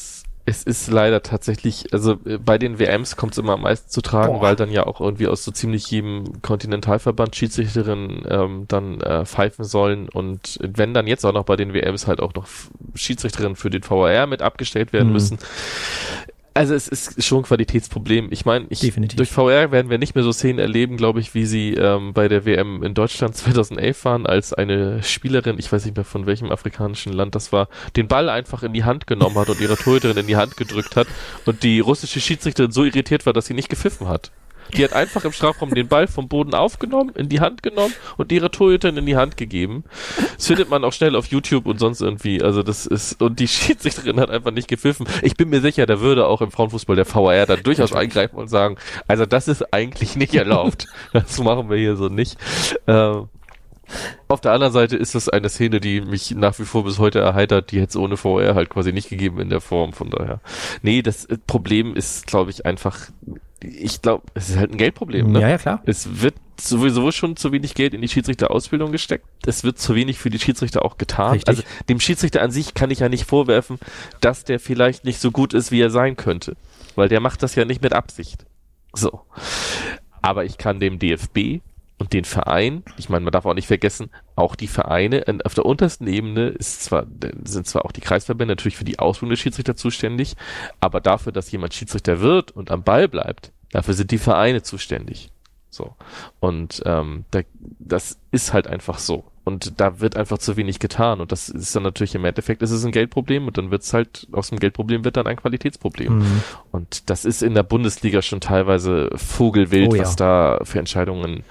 es ist leider tatsächlich, also äh, bei den WMs kommt es immer am meisten zu tragen, Boah. weil dann ja auch irgendwie aus so ziemlich jedem Kontinentalverband Schiedsrichterinnen ähm, dann äh, pfeifen sollen und wenn dann jetzt auch noch bei den WMs halt auch noch Schiedsrichterinnen für den VAR mit abgestellt werden mhm. müssen, also es ist schon ein Qualitätsproblem. Ich meine, ich, durch VR werden wir nicht mehr so Szenen erleben, glaube ich, wie sie ähm, bei der WM in Deutschland 2011 waren, als eine Spielerin, ich weiß nicht mehr von welchem afrikanischen Land das war, den Ball einfach in die Hand genommen hat und ihre Torhüterin in die Hand gedrückt hat und die russische Schiedsrichterin so irritiert war, dass sie nicht gepfiffen hat. Die hat einfach im Strafraum den Ball vom Boden aufgenommen, in die Hand genommen und ihre Torhüterin in die Hand gegeben. Das findet man auch schnell auf YouTube und sonst irgendwie. Also das ist, und die Schiedsrichterin hat einfach nicht gepfiffen. Ich bin mir sicher, da würde auch im Frauenfußball der VAR dann durchaus eingreifen und sagen, also das ist eigentlich nicht erlaubt. Das machen wir hier so nicht. Ähm, auf der anderen Seite ist das eine Szene, die mich nach wie vor bis heute erheitert, die hätte es ohne VR halt quasi nicht gegeben in der Form, von daher. Nee, das Problem ist, glaube ich, einfach ich glaube, es ist halt ein Geldproblem. Ne? Ja, ja, klar. Es wird sowieso schon zu wenig Geld in die Schiedsrichterausbildung gesteckt. Es wird zu wenig für die Schiedsrichter auch getan. Richtig. Also dem Schiedsrichter an sich kann ich ja nicht vorwerfen, dass der vielleicht nicht so gut ist, wie er sein könnte. Weil der macht das ja nicht mit Absicht. So. Aber ich kann dem DFB und den Verein, ich meine, man darf auch nicht vergessen, auch die Vereine auf der untersten Ebene ist zwar, sind zwar auch die Kreisverbände natürlich für die Ausbildung der Schiedsrichter zuständig, aber dafür, dass jemand Schiedsrichter wird und am Ball bleibt, dafür sind die Vereine zuständig. So. Und ähm, da, das ist halt einfach so. Und da wird einfach zu wenig getan. Und das ist dann natürlich im Endeffekt, ist es ein Geldproblem und dann wird es halt, aus dem Geldproblem wird dann ein Qualitätsproblem. Mhm. Und das ist in der Bundesliga schon teilweise vogelwild, oh, ja. was da für Entscheidungen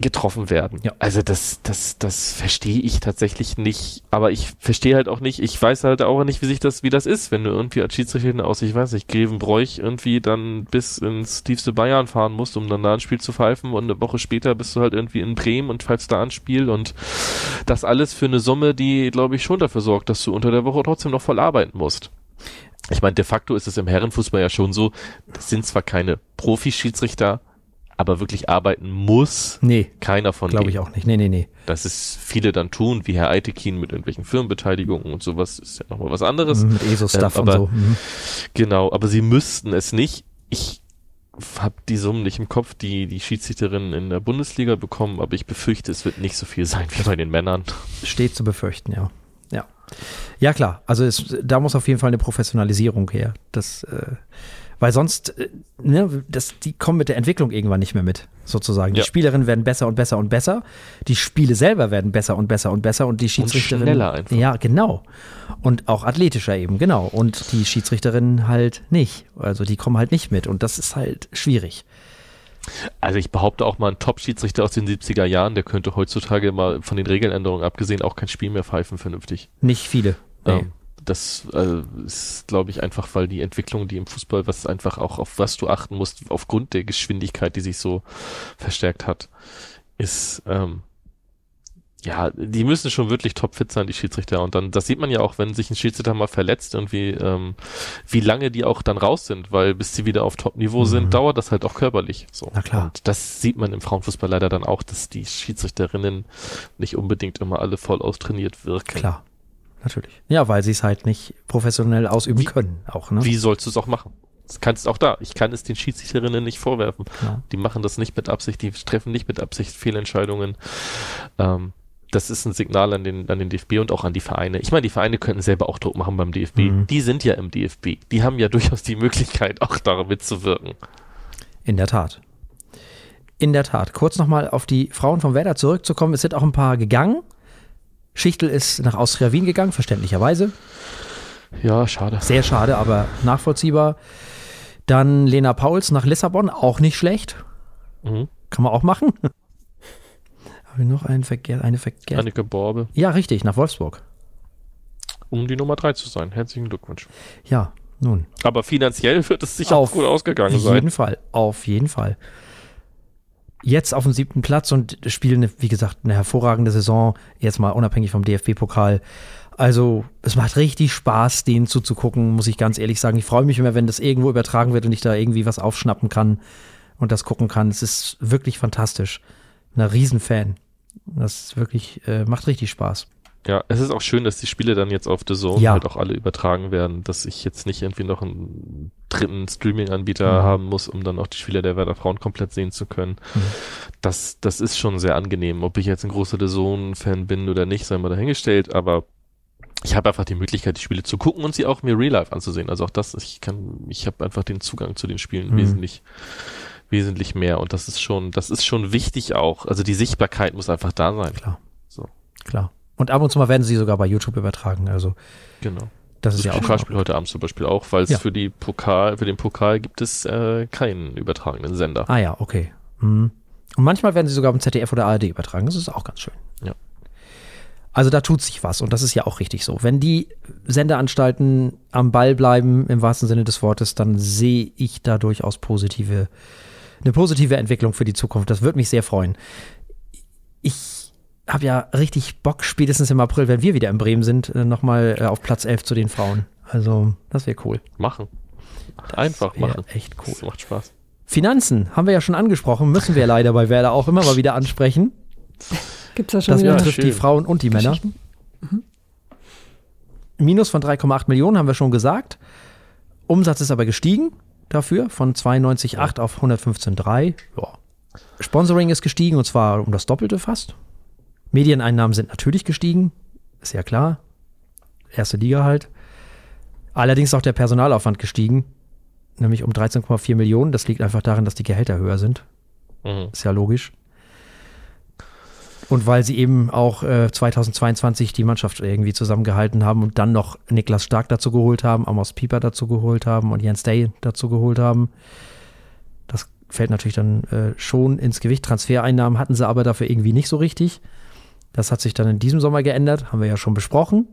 getroffen werden. Ja. Also das, das, das verstehe ich tatsächlich nicht. Aber ich verstehe halt auch nicht, ich weiß halt auch nicht, wie sich das, wie das ist, wenn du irgendwie als Schiedsrichter aus, ich weiß nicht, Grevenbräuch irgendwie dann bis ins tiefste Bayern fahren musst, um dann da ein Spiel zu pfeifen und eine Woche später bist du halt irgendwie in Bremen und pfeifst da ein Spiel und das alles für eine Summe, die, glaube ich, schon dafür sorgt, dass du unter der Woche trotzdem noch voll arbeiten musst. Ich meine, de facto ist es im Herrenfußball ja schon so, das sind zwar keine Profi-Schiedsrichter, aber wirklich arbeiten muss, nee, keiner von Glaube ich auch nicht. Nee, nee, nee. Dass es viele dann tun, wie Herr Eitekin mit irgendwelchen Firmenbeteiligungen und sowas, ist ja nochmal was anderes. Mhm, mit ESO-Stuff ähm, und so. Mhm. Genau, aber sie müssten es nicht. Ich habe die Summen nicht im Kopf, die die Schiedsrichterinnen in der Bundesliga bekommen, aber ich befürchte, es wird nicht so viel sein wie bei den Männern. Steht zu befürchten, ja. Ja. Ja, klar. Also es, da muss auf jeden Fall eine Professionalisierung her. Das äh, Weil sonst, äh, ne, das, die kommen mit der Entwicklung irgendwann nicht mehr mit, sozusagen. Die Spielerinnen werden besser und besser und besser. Die Spiele selber werden besser und besser und besser und die Schiedsrichterinnen. Und schneller einfach. Ja, genau. Und auch athletischer eben, genau. Und die Schiedsrichterinnen halt nicht. Also die kommen halt nicht mit. Und das ist halt schwierig. Also ich behaupte auch mal, ein Top-Schiedsrichter aus den 70er Jahren, der könnte heutzutage mal von den Regeländerungen abgesehen auch kein Spiel mehr pfeifen vernünftig. Nicht viele. Ähm, das äh, ist, glaube ich, einfach, weil die Entwicklung, die im Fußball, was einfach auch auf was du achten musst, aufgrund der Geschwindigkeit, die sich so verstärkt hat, ist, ähm, ja, die müssen schon wirklich topfit sein, die Schiedsrichter. Und dann, das sieht man ja auch, wenn sich ein Schiedsrichter mal verletzt und wie, ähm, wie lange die auch dann raus sind, weil bis sie wieder auf Top-Niveau sind, Mhm. dauert das halt auch körperlich. So. Na klar. Und das sieht man im Frauenfußball leider dann auch, dass die Schiedsrichterinnen nicht unbedingt immer alle voll austrainiert wirken. Klar. Natürlich. Ja, weil sie es halt nicht professionell ausüben Wie- können, auch, ne? Wie sollst du es auch machen? Das kannst du auch da. Ich kann es den Schiedsrichterinnen nicht vorwerfen. Ja. Die machen das nicht mit Absicht, die treffen nicht mit Absicht Fehlentscheidungen. Ähm, das ist ein Signal an den, an den DFB und auch an die Vereine. Ich meine, die Vereine könnten selber auch Druck machen beim DFB. Mhm. Die sind ja im DFB. Die haben ja durchaus die Möglichkeit, auch da mitzuwirken. In der Tat. In der Tat. Kurz nochmal auf die Frauen vom Werder zurückzukommen. Es sind auch ein paar gegangen. Schichtel ist nach Austria Wien gegangen, verständlicherweise. Ja, schade. Sehr schade, aber nachvollziehbar. Dann Lena Pauls nach Lissabon, auch nicht schlecht. Mhm. Kann man auch machen. Habe ich noch einen Verkehr, eine Verkehr? Annike Borbe, Ja, richtig, nach Wolfsburg. um die Nummer drei zu sein. Herzlichen Glückwunsch. Ja, nun. Aber finanziell wird es sicher Auf auch gut ausgegangen Auf sein. jeden Fall, auf jeden Fall. Jetzt auf dem siebten Platz und spielen, wie gesagt, eine hervorragende Saison, jetzt mal unabhängig vom DFB-Pokal. Also, es macht richtig Spaß, denen zuzugucken, muss ich ganz ehrlich sagen. Ich freue mich immer, wenn das irgendwo übertragen wird und ich da irgendwie was aufschnappen kann und das gucken kann. Es ist wirklich fantastisch. Ein Riesenfan. Das ist wirklich, äh, macht richtig Spaß. Ja, es ist auch schön, dass die Spiele dann jetzt auf The Zone Ja. halt auch alle übertragen werden, dass ich jetzt nicht irgendwie noch einen dritten Streaming-Anbieter Mhm. haben muss, um dann auch die Spiele der Werder Frauen komplett sehen zu können. Mhm. Das, das ist schon sehr angenehm. Ob ich jetzt ein großer The Zone-Fan bin oder nicht, sei mal dahingestellt, aber ich habe einfach die Möglichkeit, die Spiele zu gucken und sie auch mir real life anzusehen. Also auch das, ich kann, ich habe einfach den Zugang zu den Spielen Mhm. wesentlich, wesentlich mehr und das ist schon, das ist schon wichtig auch. Also die Sichtbarkeit muss einfach da sein. Klar. So. Klar. Und ab und zu mal werden sie sogar bei YouTube übertragen. Also, Genau. das ist Das ja auch. Pokalspiel heute Abend zum Beispiel auch, weil es Ja. für die Pokal, für den Pokal gibt es äh, keinen übertragenen Sender. Ah ja, okay. Mhm. Und manchmal werden sie sogar im ZDF oder ARD übertragen. Das ist auch ganz schön. Ja. Also da tut sich was und das ist ja auch richtig so. Wenn die Sendeanstalten am Ball bleiben, im wahrsten Sinne des Wortes, dann sehe ich da durchaus positive, eine positive Entwicklung für die Zukunft. Das würde mich sehr freuen. Ich habe ja richtig Bock, spätestens im April, wenn wir wieder in Bremen sind, äh, nochmal äh, auf Platz 11 zu den Frauen. Also, das wäre cool. Machen. Einfach wär machen. echt cool. Das macht Spaß. Finanzen haben wir ja schon angesprochen, müssen wir leider bei Werder auch immer mal wieder ansprechen. Gibt es da schon Das wieder betrifft schön. die Frauen und die Männer. Geschichten? Minus von 3,8 Millionen haben wir schon gesagt. Umsatz ist aber gestiegen dafür von 92,8 auf 115,3. Ja. Sponsoring ist gestiegen und zwar um das Doppelte fast. Medieneinnahmen sind natürlich gestiegen, ist ja klar. Erste Liga halt. Allerdings auch der Personalaufwand gestiegen, nämlich um 13,4 Millionen. Das liegt einfach daran, dass die Gehälter höher sind. Mhm. Ist ja logisch. Und weil sie eben auch äh, 2022 die Mannschaft irgendwie zusammengehalten haben und dann noch Niklas Stark dazu geholt haben, Amos Pieper dazu geholt haben und Jens Day dazu geholt haben. Das fällt natürlich dann äh, schon ins Gewicht. Transfereinnahmen hatten sie aber dafür irgendwie nicht so richtig. Das hat sich dann in diesem Sommer geändert, haben wir ja schon besprochen.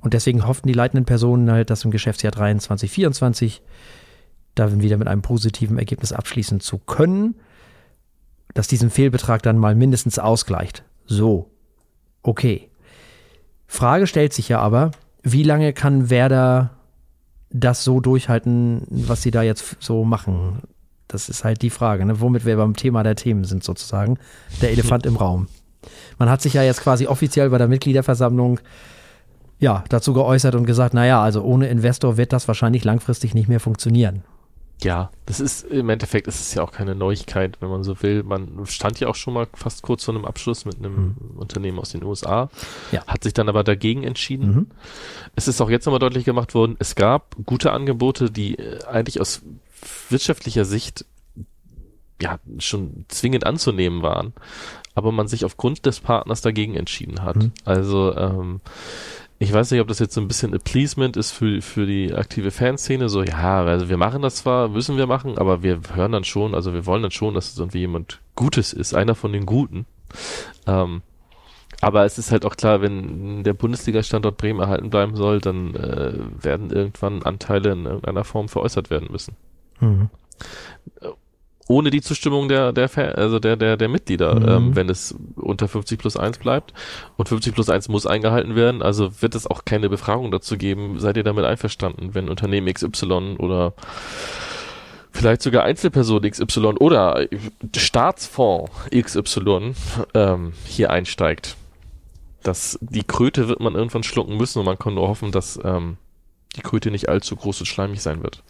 Und deswegen hofften die leitenden Personen halt, dass im Geschäftsjahr 23, 24 da wieder mit einem positiven Ergebnis abschließen zu können dass diesen Fehlbetrag dann mal mindestens ausgleicht. So. Okay. Frage stellt sich ja aber, wie lange kann Werder das so durchhalten, was sie da jetzt so machen? Das ist halt die Frage, ne? womit wir beim Thema der Themen sind sozusagen. Der Elefant im Raum. Man hat sich ja jetzt quasi offiziell bei der Mitgliederversammlung ja, dazu geäußert und gesagt, naja, also ohne Investor wird das wahrscheinlich langfristig nicht mehr funktionieren. Ja, das ist im Endeffekt ist es ja auch keine Neuigkeit, wenn man so will. Man stand ja auch schon mal fast kurz vor einem Abschluss mit einem mhm. Unternehmen aus den USA, ja. hat sich dann aber dagegen entschieden. Mhm. Es ist auch jetzt nochmal deutlich gemacht worden, es gab gute Angebote, die äh, eigentlich aus wirtschaftlicher Sicht ja schon zwingend anzunehmen waren, aber man sich aufgrund des Partners dagegen entschieden hat. Mhm. Also ähm, ich weiß nicht, ob das jetzt so ein bisschen Appeasement ist für, für die aktive Fanszene. So, ja, also wir machen das zwar, müssen wir machen, aber wir hören dann schon, also wir wollen dann schon, dass es irgendwie jemand Gutes ist, einer von den Guten. Ähm, aber es ist halt auch klar, wenn der Bundesliga-Standort Bremen erhalten bleiben soll, dann äh, werden irgendwann Anteile in irgendeiner Form veräußert werden müssen. Mhm ohne die Zustimmung der, der, also der, der, der Mitglieder, mhm. ähm, wenn es unter 50 plus 1 bleibt. Und 50 plus 1 muss eingehalten werden, also wird es auch keine Befragung dazu geben. Seid ihr damit einverstanden, wenn Unternehmen XY oder vielleicht sogar Einzelperson XY oder Staatsfonds XY ähm, hier einsteigt? Das, die Kröte wird man irgendwann schlucken müssen und man kann nur hoffen, dass ähm, die Kröte nicht allzu groß und schleimig sein wird.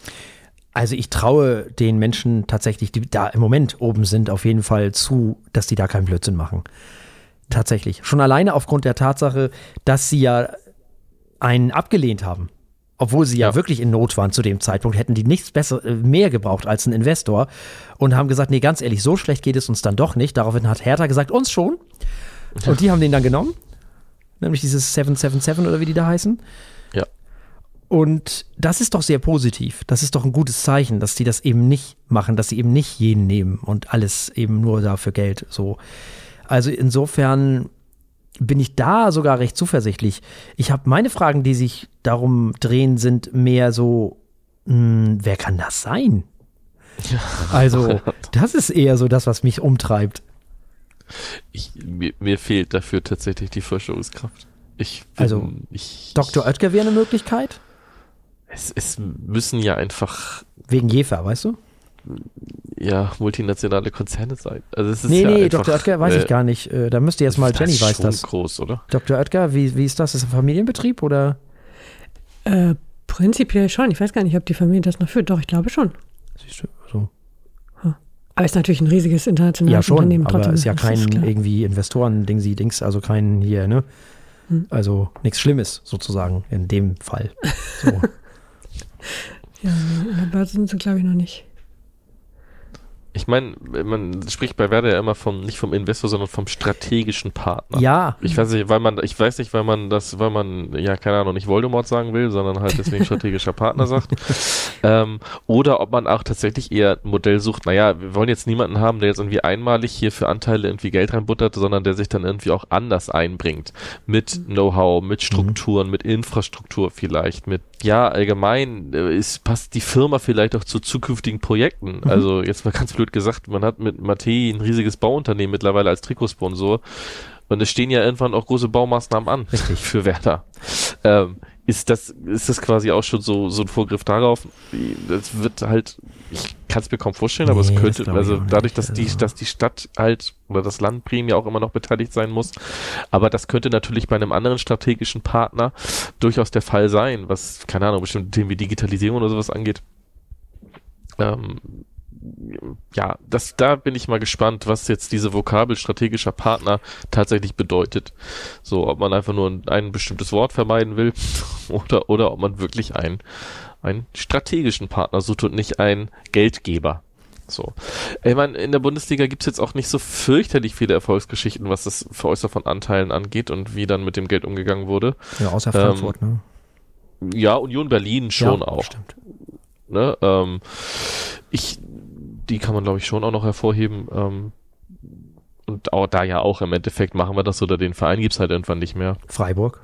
Also ich traue den Menschen tatsächlich, die da im Moment oben sind, auf jeden Fall zu, dass die da keinen Blödsinn machen. Tatsächlich. Schon alleine aufgrund der Tatsache, dass sie ja einen abgelehnt haben. Obwohl sie ja, ja, wirklich in Not waren zu dem Zeitpunkt, hätten die nichts besser, äh, mehr gebraucht als ein Investor und haben gesagt, nee, ganz ehrlich, so schlecht geht es uns dann doch nicht. Daraufhin hat Hertha gesagt, uns schon. Und die haben den dann genommen. Nämlich dieses 777 oder wie die da heißen. Und das ist doch sehr positiv. Das ist doch ein gutes Zeichen, dass die das eben nicht machen, dass sie eben nicht jeden nehmen und alles eben nur dafür Geld so. Also insofern bin ich da sogar recht zuversichtlich. Ich habe meine Fragen, die sich darum drehen, sind mehr so, mh, hm, wer kann das sein? Ja. Also, das ist eher so das, was mich umtreibt. Ich, mir, mir fehlt dafür tatsächlich die Vorstellungskraft. Ich bin, also, ich, Dr. Oetker wäre eine Möglichkeit? Es, es müssen ja einfach. Wegen Jefer, weißt du? Ja, multinationale Konzerne sein. Also es ist nee, ja nee, einfach, Dr. Oetker weiß äh, ich gar nicht. Äh, da müsste jetzt mal Jenny weiß das. groß, oder? Dr. Oetker, wie, wie ist das? Ist das ein Familienbetrieb oder? Äh, prinzipiell schon. Ich weiß gar nicht, ob die Familie das noch führt. Doch, ich glaube schon. Siehst du, so. Aber ist natürlich ein riesiges internationales ja, schon, Unternehmen. Aber trotzdem. ist ja kein ist irgendwie Investoren-Ding, sie Dings, also kein hier, ne? Hm. Also nichts Schlimmes sozusagen in dem Fall. So. Ja, in der Börse sind sie, glaube ich, noch nicht ich meine, man spricht bei Werder ja immer vom, nicht vom Investor, sondern vom strategischen Partner. Ja. Ich weiß nicht, weil man, ich weiß nicht, weil man das, weil man, ja, keine Ahnung, nicht Voldemort sagen will, sondern halt deswegen strategischer Partner sagt. ähm, oder ob man auch tatsächlich eher ein Modell sucht, naja, wir wollen jetzt niemanden haben, der jetzt irgendwie einmalig hier für Anteile irgendwie Geld reinbuttert, sondern der sich dann irgendwie auch anders einbringt. Mit Know-how, mit Strukturen, mhm. mit Infrastruktur vielleicht, mit, ja, allgemein, äh, ist, passt die Firma vielleicht auch zu zukünftigen Projekten. Mhm. Also jetzt mal ganz blöd gesagt, man hat mit Matei ein riesiges Bauunternehmen mittlerweile als Trikotsponsor. Und es stehen ja irgendwann auch große Baumaßnahmen an Richtig. für Werder. Ähm, ist das, ist das quasi auch schon so, so ein Vorgriff darauf? Das wird halt, ich kann es mir kaum vorstellen, nee, aber es könnte, also dadurch, dass die, also dass die Stadt halt oder das Land Bremen ja auch immer noch beteiligt sein muss. Aber das könnte natürlich bei einem anderen strategischen Partner durchaus der Fall sein, was, keine Ahnung, bestimmte Themen wie Digitalisierung oder sowas angeht. Ähm, ja, das, da bin ich mal gespannt, was jetzt diese Vokabel strategischer Partner tatsächlich bedeutet. So, ob man einfach nur ein, ein bestimmtes Wort vermeiden will oder, oder ob man wirklich einen, einen strategischen Partner sucht und nicht einen Geldgeber. So. Ich meine, in der Bundesliga gibt's jetzt auch nicht so fürchterlich viele Erfolgsgeschichten, was das Veräußern von Anteilen angeht und wie dann mit dem Geld umgegangen wurde. Ja, außer Frankfurt, ähm, ne? Ja, Union Berlin schon ja, auch. Stimmt. Ne? Ähm, ich die kann man, glaube ich, schon auch noch hervorheben. Ähm, und auch da ja auch im Endeffekt machen wir das oder den Verein gibt's halt irgendwann nicht mehr. Freiburg.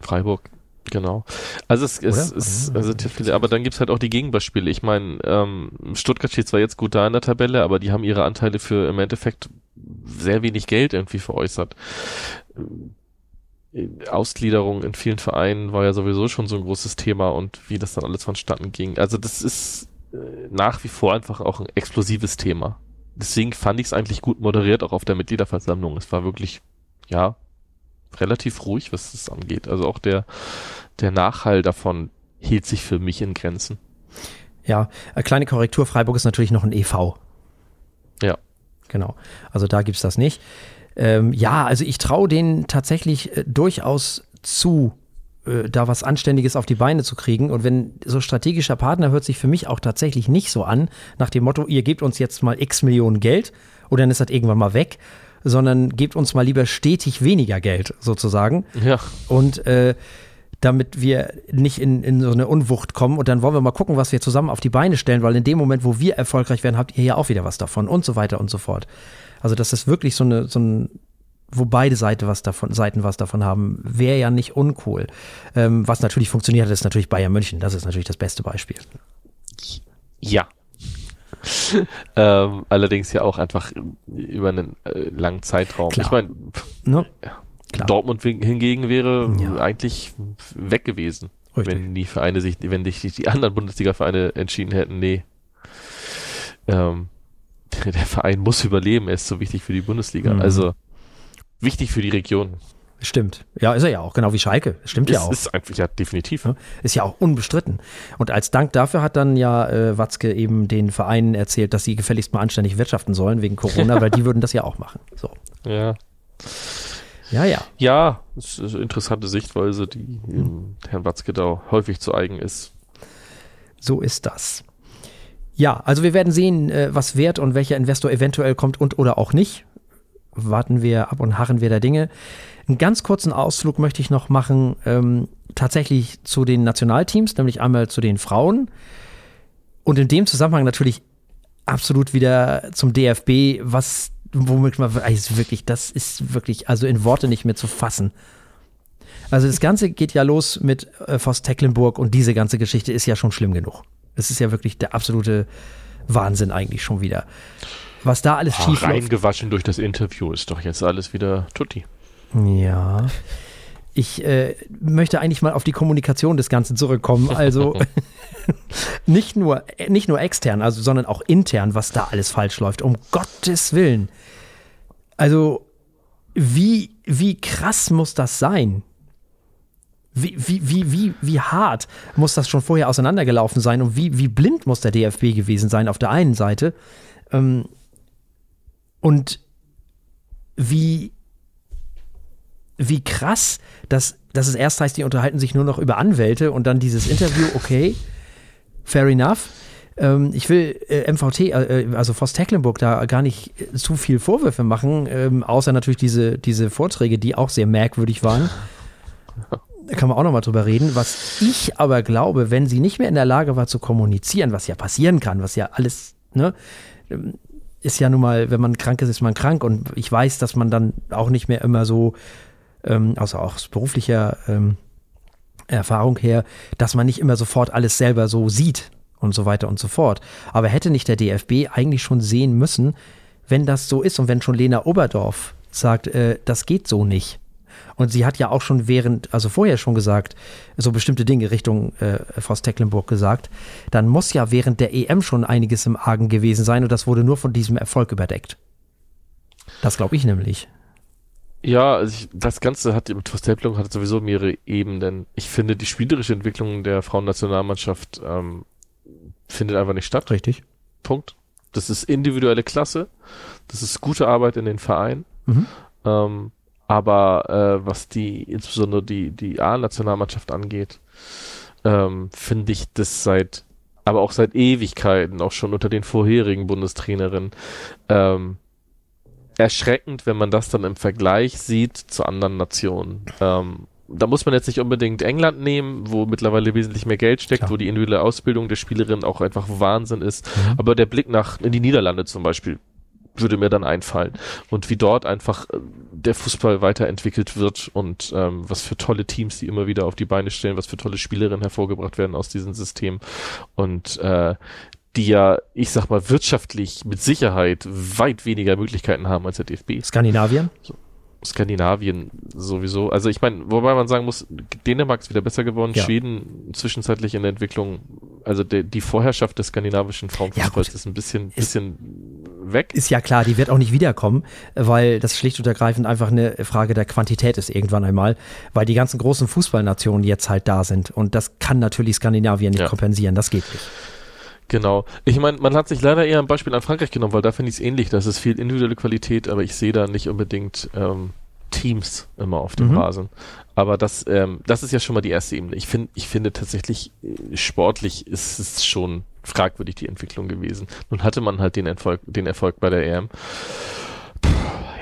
Freiburg, genau. Also es, es, es also viele, aber dann gibt's halt auch die Gegenbeispiele. Ich meine, ähm, Stuttgart steht zwar jetzt gut da in der Tabelle, aber die haben ihre Anteile für im Endeffekt sehr wenig Geld irgendwie veräußert. Ausgliederung in vielen Vereinen war ja sowieso schon so ein großes Thema und wie das dann alles vonstatten ging. Also das ist nach wie vor einfach auch ein explosives Thema. Deswegen fand ich es eigentlich gut moderiert, auch auf der Mitgliederversammlung. Es war wirklich, ja, relativ ruhig, was das angeht. Also auch der, der Nachhall davon hielt sich für mich in Grenzen. Ja, eine kleine Korrektur, Freiburg ist natürlich noch ein EV. Ja. Genau. Also da gibt es das nicht. Ähm, ja, also ich traue denen tatsächlich äh, durchaus zu, äh, da was Anständiges auf die Beine zu kriegen. Und wenn so strategischer Partner hört sich für mich auch tatsächlich nicht so an, nach dem Motto, ihr gebt uns jetzt mal x Millionen Geld oder dann ist das irgendwann mal weg, sondern gebt uns mal lieber stetig weniger Geld sozusagen. Ja. Und äh, damit wir nicht in, in so eine Unwucht kommen und dann wollen wir mal gucken, was wir zusammen auf die Beine stellen, weil in dem Moment, wo wir erfolgreich werden, habt ihr ja auch wieder was davon und so weiter und so fort. Also, dass das wirklich so eine, so ein, wo beide Seiten was davon, Seiten was davon haben, wäre ja nicht uncool. Ähm, was natürlich funktioniert hat, ist natürlich Bayern München. Das ist natürlich das beste Beispiel. Ja. ähm, allerdings ja auch einfach über einen äh, langen Zeitraum. Klar. Ich meine, Ne? ja. Dortmund hingegen wäre Ja. eigentlich weg gewesen, Richtig. wenn die Vereine sich, wenn sich die anderen Bundesliga-Vereine entschieden hätten, nee. Ähm, der Verein muss überleben, er ist so wichtig für die Bundesliga. Mhm. Also wichtig für die Region. Stimmt. Ja, ist er ja auch, genau wie Schalke. Stimmt ja ist, auch. ist einfach ja definitiv. Ja, Ist ja auch unbestritten. Und als Dank dafür hat dann ja äh, Watzke eben den Vereinen erzählt, dass sie gefälligst mal anständig wirtschaften sollen wegen Corona, weil die würden das ja auch machen. So. Ja. Ja, ja. Ja, das ist eine interessante Sichtweise, die ähm, Herrn Watzke da häufig zu eigen ist. So ist das. Ja, also wir werden sehen, äh, was wert und welcher Investor eventuell kommt und oder auch nicht. Warten wir ab und harren wir der Dinge. Einen ganz kurzen Ausflug möchte ich noch machen, ähm, tatsächlich zu den Nationalteams, nämlich einmal zu den Frauen. Und in dem Zusammenhang natürlich absolut wieder zum DFB, was, womit man also wirklich, das ist wirklich, also in Worte nicht mehr zu fassen. Also das Ganze geht ja los mit äh, Voss Tecklenburg und diese ganze Geschichte ist ja schon schlimm genug. Es ist ja wirklich der absolute Wahnsinn eigentlich schon wieder. Was da alles Ah, schief läuft. reingewaschen durch das Interview ist doch jetzt alles wieder tutti. Ja. Ich äh, möchte eigentlich mal auf die Kommunikation des Ganzen zurückkommen. Also nicht nur, nicht nur extern, also, sondern auch intern, was da alles falsch läuft. Um Gottes Willen. Also, wie, wie krass muss das sein? Wie, wie, wie, wie, wie hart muss das schon vorher auseinandergelaufen sein und wie, wie blind muss der DFB gewesen sein auf der einen Seite? Ähm, und wie, wie krass, dass, dass es erst heißt, die unterhalten sich nur noch über Anwälte und dann dieses Interview, okay, fair enough. Ähm, ich will äh, MVT, äh, also Voss Tecklenburg, da gar nicht äh, zu viel Vorwürfe machen, ähm, außer natürlich diese, diese Vorträge, die auch sehr merkwürdig waren. Da kann man auch nochmal drüber reden. Was ich aber glaube, wenn sie nicht mehr in der Lage war zu kommunizieren, was ja passieren kann, was ja alles, ne, ist ja nun mal, wenn man krank ist, ist man krank. Und ich weiß, dass man dann auch nicht mehr immer so, ähm, außer auch aus beruflicher ähm, Erfahrung her, dass man nicht immer sofort alles selber so sieht und so weiter und so fort. Aber hätte nicht der DFB eigentlich schon sehen müssen, wenn das so ist und wenn schon Lena Oberdorf sagt, äh, das geht so nicht. Und sie hat ja auch schon während, also vorher schon gesagt, so bestimmte Dinge Richtung äh, Faust Tecklenburg gesagt, dann muss ja während der EM schon einiges im Argen gewesen sein und das wurde nur von diesem Erfolg überdeckt. Das glaube ich nämlich. Ja, also ich, das Ganze hat mit Verstapelung hat sowieso mehrere Ebenen. Ich finde, die spielerische Entwicklung der Frauennationalmannschaft ähm, findet einfach nicht statt. Richtig. Punkt. Das ist individuelle Klasse. Das ist gute Arbeit in den Vereinen. Mhm. Ähm, aber äh, was die, insbesondere die, die A-Nationalmannschaft angeht, ähm, finde ich das seit, aber auch seit Ewigkeiten, auch schon unter den vorherigen Bundestrainerinnen, ähm, erschreckend, wenn man das dann im Vergleich sieht zu anderen Nationen. Ähm, da muss man jetzt nicht unbedingt England nehmen, wo mittlerweile wesentlich mehr Geld steckt, Klar. wo die individuelle Ausbildung der Spielerin auch einfach Wahnsinn ist. Mhm. Aber der Blick nach in die Niederlande zum Beispiel würde mir dann einfallen. Und wie dort einfach äh, der Fußball weiterentwickelt wird und ähm, was für tolle Teams die immer wieder auf die Beine stellen, was für tolle Spielerinnen hervorgebracht werden aus diesem System. Und äh, die ja, ich sag mal, wirtschaftlich mit Sicherheit weit weniger Möglichkeiten haben als der DFB. Skandinavien? Skandinavien sowieso. Also ich meine, wobei man sagen muss, Dänemark ist wieder besser geworden, Ja. Schweden zwischenzeitlich in der Entwicklung, also der, die Vorherrschaft des skandinavischen Frauenfußballs gut. ist ein bisschen, Ist- bisschen weg. Ist ja klar, die wird auch nicht wiederkommen, weil das schlicht und ergreifend einfach eine Frage der Quantität ist irgendwann einmal, weil die ganzen großen Fußballnationen jetzt halt da sind und das kann natürlich Skandinavien nicht Ja. kompensieren, das geht nicht. Genau. Ich meine, man hat sich leider eher ein Beispiel an Frankreich genommen, weil da finde ich es ähnlich. Das ist viel individuelle Qualität, aber ich sehe da nicht unbedingt ähm, Teams immer auf dem mhm. Rasen. Aber das, ähm, das ist ja schon mal die erste Ebene. Ich finde, ich finde tatsächlich äh, sportlich ist es schon fragwürdig die Entwicklung gewesen. Nun hatte man halt den Erfolg, den Erfolg bei der EM. Puh,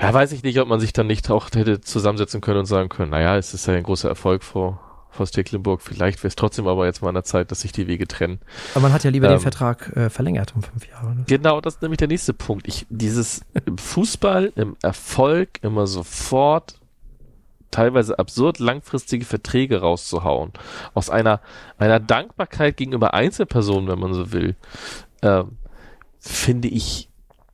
ja, weiß ich nicht, ob man sich dann nicht auch hätte zusammensetzen können und sagen können, naja, es ist ja ein großer Erfolg vor, vor Stecklenburg. Vielleicht wäre es trotzdem aber jetzt mal an der Zeit, dass sich die Wege trennen. Aber man hat ja lieber ähm, den Vertrag äh, verlängert um fünf Jahre. Ne? Genau, das ist nämlich der nächste Punkt. Ich, dieses im Fußball, im Erfolg immer sofort teilweise absurd langfristige Verträge rauszuhauen. Aus einer, einer Dankbarkeit gegenüber Einzelpersonen, wenn man so will, ähm, finde ich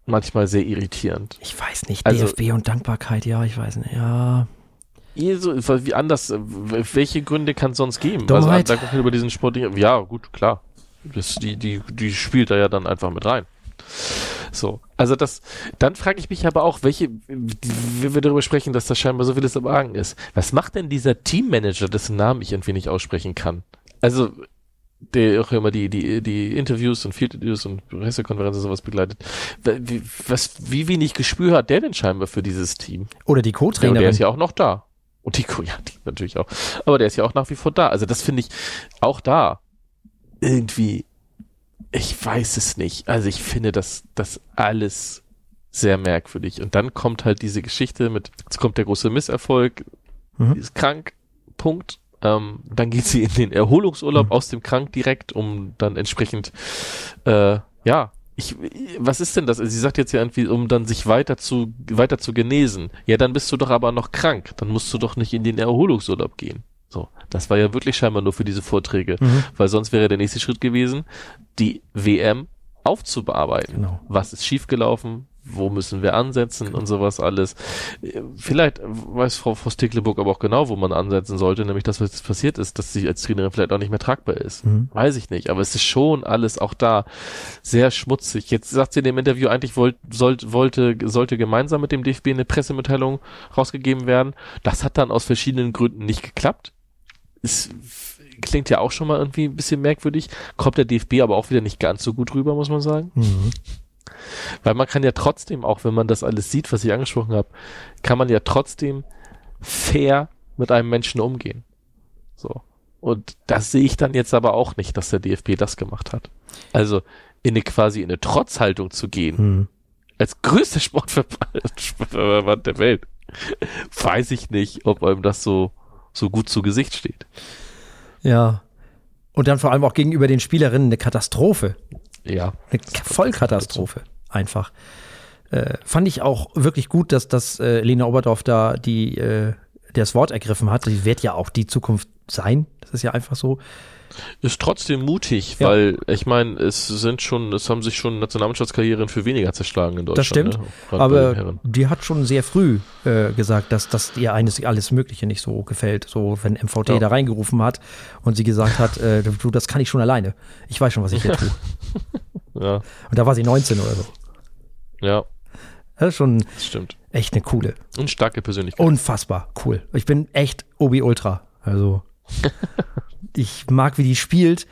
manchmal sehr irritierend. Ich weiß nicht, also, DFB und Dankbarkeit, ja, ich weiß nicht, ja. So, wie anders, welche Gründe kann es sonst geben? Dummheit. Also Dankbarkeit über diesen Sport, ja, gut, klar. Das, die, die, die spielt da ja dann einfach mit rein. So, also das, dann frage ich mich aber auch, welche, wie wir darüber sprechen, dass da scheinbar so vieles am Argen ist. Was macht denn dieser Teammanager, dessen Namen ich irgendwie nicht aussprechen kann? Also, der auch immer die, die, die Interviews und Field Interviews und Pressekonferenzen und sowas begleitet. Wie, was, wie wenig Gespür hat der denn scheinbar für dieses Team? Oder die Co-Trainerin. Ja, der ist ja auch noch da. Und die, ja, die natürlich auch. Aber der ist ja auch nach wie vor da. Also das finde ich auch da irgendwie ich weiß es nicht. Also ich finde das, das alles sehr merkwürdig. Und dann kommt halt diese Geschichte mit, jetzt kommt der große Misserfolg, mhm. ist krank, Punkt. Ähm, dann geht sie in den Erholungsurlaub mhm. aus dem Krank direkt, um dann entsprechend, äh, ja, ich, was ist denn das? Sie sagt jetzt ja irgendwie, um dann sich weiter zu, weiter zu genesen. Ja, dann bist du doch aber noch krank. Dann musst du doch nicht in den Erholungsurlaub gehen. So, das war ja wirklich scheinbar nur für diese Vorträge, mhm. weil sonst wäre der nächste Schritt gewesen, die WM aufzubearbeiten. Genau. Was ist schiefgelaufen? Wo müssen wir ansetzen genau. und sowas alles? Vielleicht weiß Frau Voss-Teckleburg aber auch genau, wo man ansetzen sollte, nämlich das, was jetzt passiert ist, dass sie als Trainerin vielleicht auch nicht mehr tragbar ist. Mhm. Weiß ich nicht, aber es ist schon alles auch da sehr schmutzig. Jetzt sagt sie in dem Interview, eigentlich wollt, sollt, wollte, sollte gemeinsam mit dem DFB eine Pressemitteilung rausgegeben werden. Das hat dann aus verschiedenen Gründen nicht geklappt es klingt ja auch schon mal irgendwie ein bisschen merkwürdig. Kommt der DFB aber auch wieder nicht ganz so gut rüber, muss man sagen. Mhm. Weil man kann ja trotzdem, auch wenn man das alles sieht, was ich angesprochen habe, kann man ja trotzdem fair mit einem Menschen umgehen. So. Und das sehe ich dann jetzt aber auch nicht, dass der DFB das gemacht hat. Also in eine quasi in eine Trotzhaltung zu gehen, mhm. als größter Sportverband der Welt, weiß ich nicht, ob einem das so so gut zu Gesicht steht. Ja. Und dann vor allem auch gegenüber den Spielerinnen eine Katastrophe. Ja. Eine Vollkatastrophe. Einfach. Äh, fand ich auch wirklich gut, dass, dass äh, Lena Oberdorf da die, äh, das Wort ergriffen hat. Die wird ja auch die Zukunft sein. Das ist ja einfach so. Ist trotzdem mutig, ja. weil ich meine, es sind schon, es haben sich schon Nationalmannschaftskarrieren für weniger zerschlagen in Deutschland. Das stimmt, ne? aber die hat schon sehr früh äh, gesagt, dass, dass ihr eines alles Mögliche nicht so gefällt. So, wenn MVT ja. da reingerufen hat und sie gesagt hat, äh, du, das kann ich schon alleine. Ich weiß schon, was ich hier tue. ja. Und da war sie 19 oder so. Ja. Das ist schon das stimmt. echt eine coole. Und starke Persönlichkeit. Unfassbar cool. Ich bin echt Obi Ultra. Also ich mag, wie die spielt.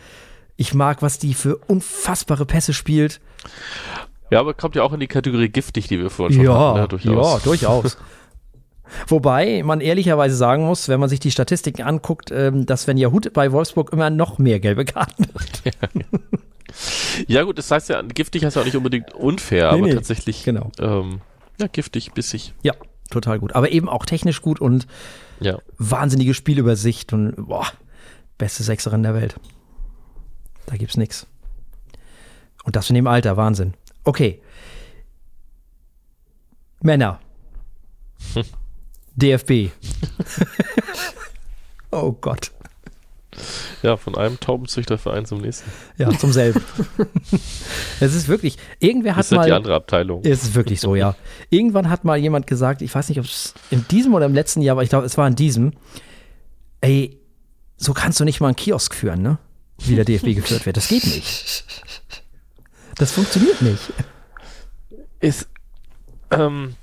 Ich mag, was die für unfassbare Pässe spielt. Ja, aber kommt ja auch in die Kategorie giftig, die wir vorhin schon ja, hatten. Ja, durchaus. Ja, durchaus. Wobei man ehrlicherweise sagen muss, wenn man sich die Statistiken anguckt, ähm, dass Svenja Hut bei Wolfsburg immer noch mehr gelbe Karten hat. ja, gut, das heißt ja, giftig heißt ja auch nicht unbedingt unfair, nee, aber nee, tatsächlich genau. Ähm, ja, giftig, bissig. Ja, total gut. Aber eben auch technisch gut und ja. wahnsinnige Spielübersicht und boah, beste Sechserin der Welt. Da gibt's nichts. Und das in dem Alter, Wahnsinn. Okay. Männer. Hm. DFB. oh Gott. Ja, von einem Taubenzüchterverein zum nächsten. Ja, zum selben. es ist wirklich, irgendwer hat ist mal. die andere Abteilung. Es ist wirklich so, ja. Irgendwann hat mal jemand gesagt, ich weiß nicht, ob es in diesem oder im letzten Jahr, aber ich glaube, es war in diesem, ey, so kannst du nicht mal einen Kiosk führen, ne? Wie der DFB geführt wird. Das geht nicht. Das funktioniert nicht. Ist, ähm,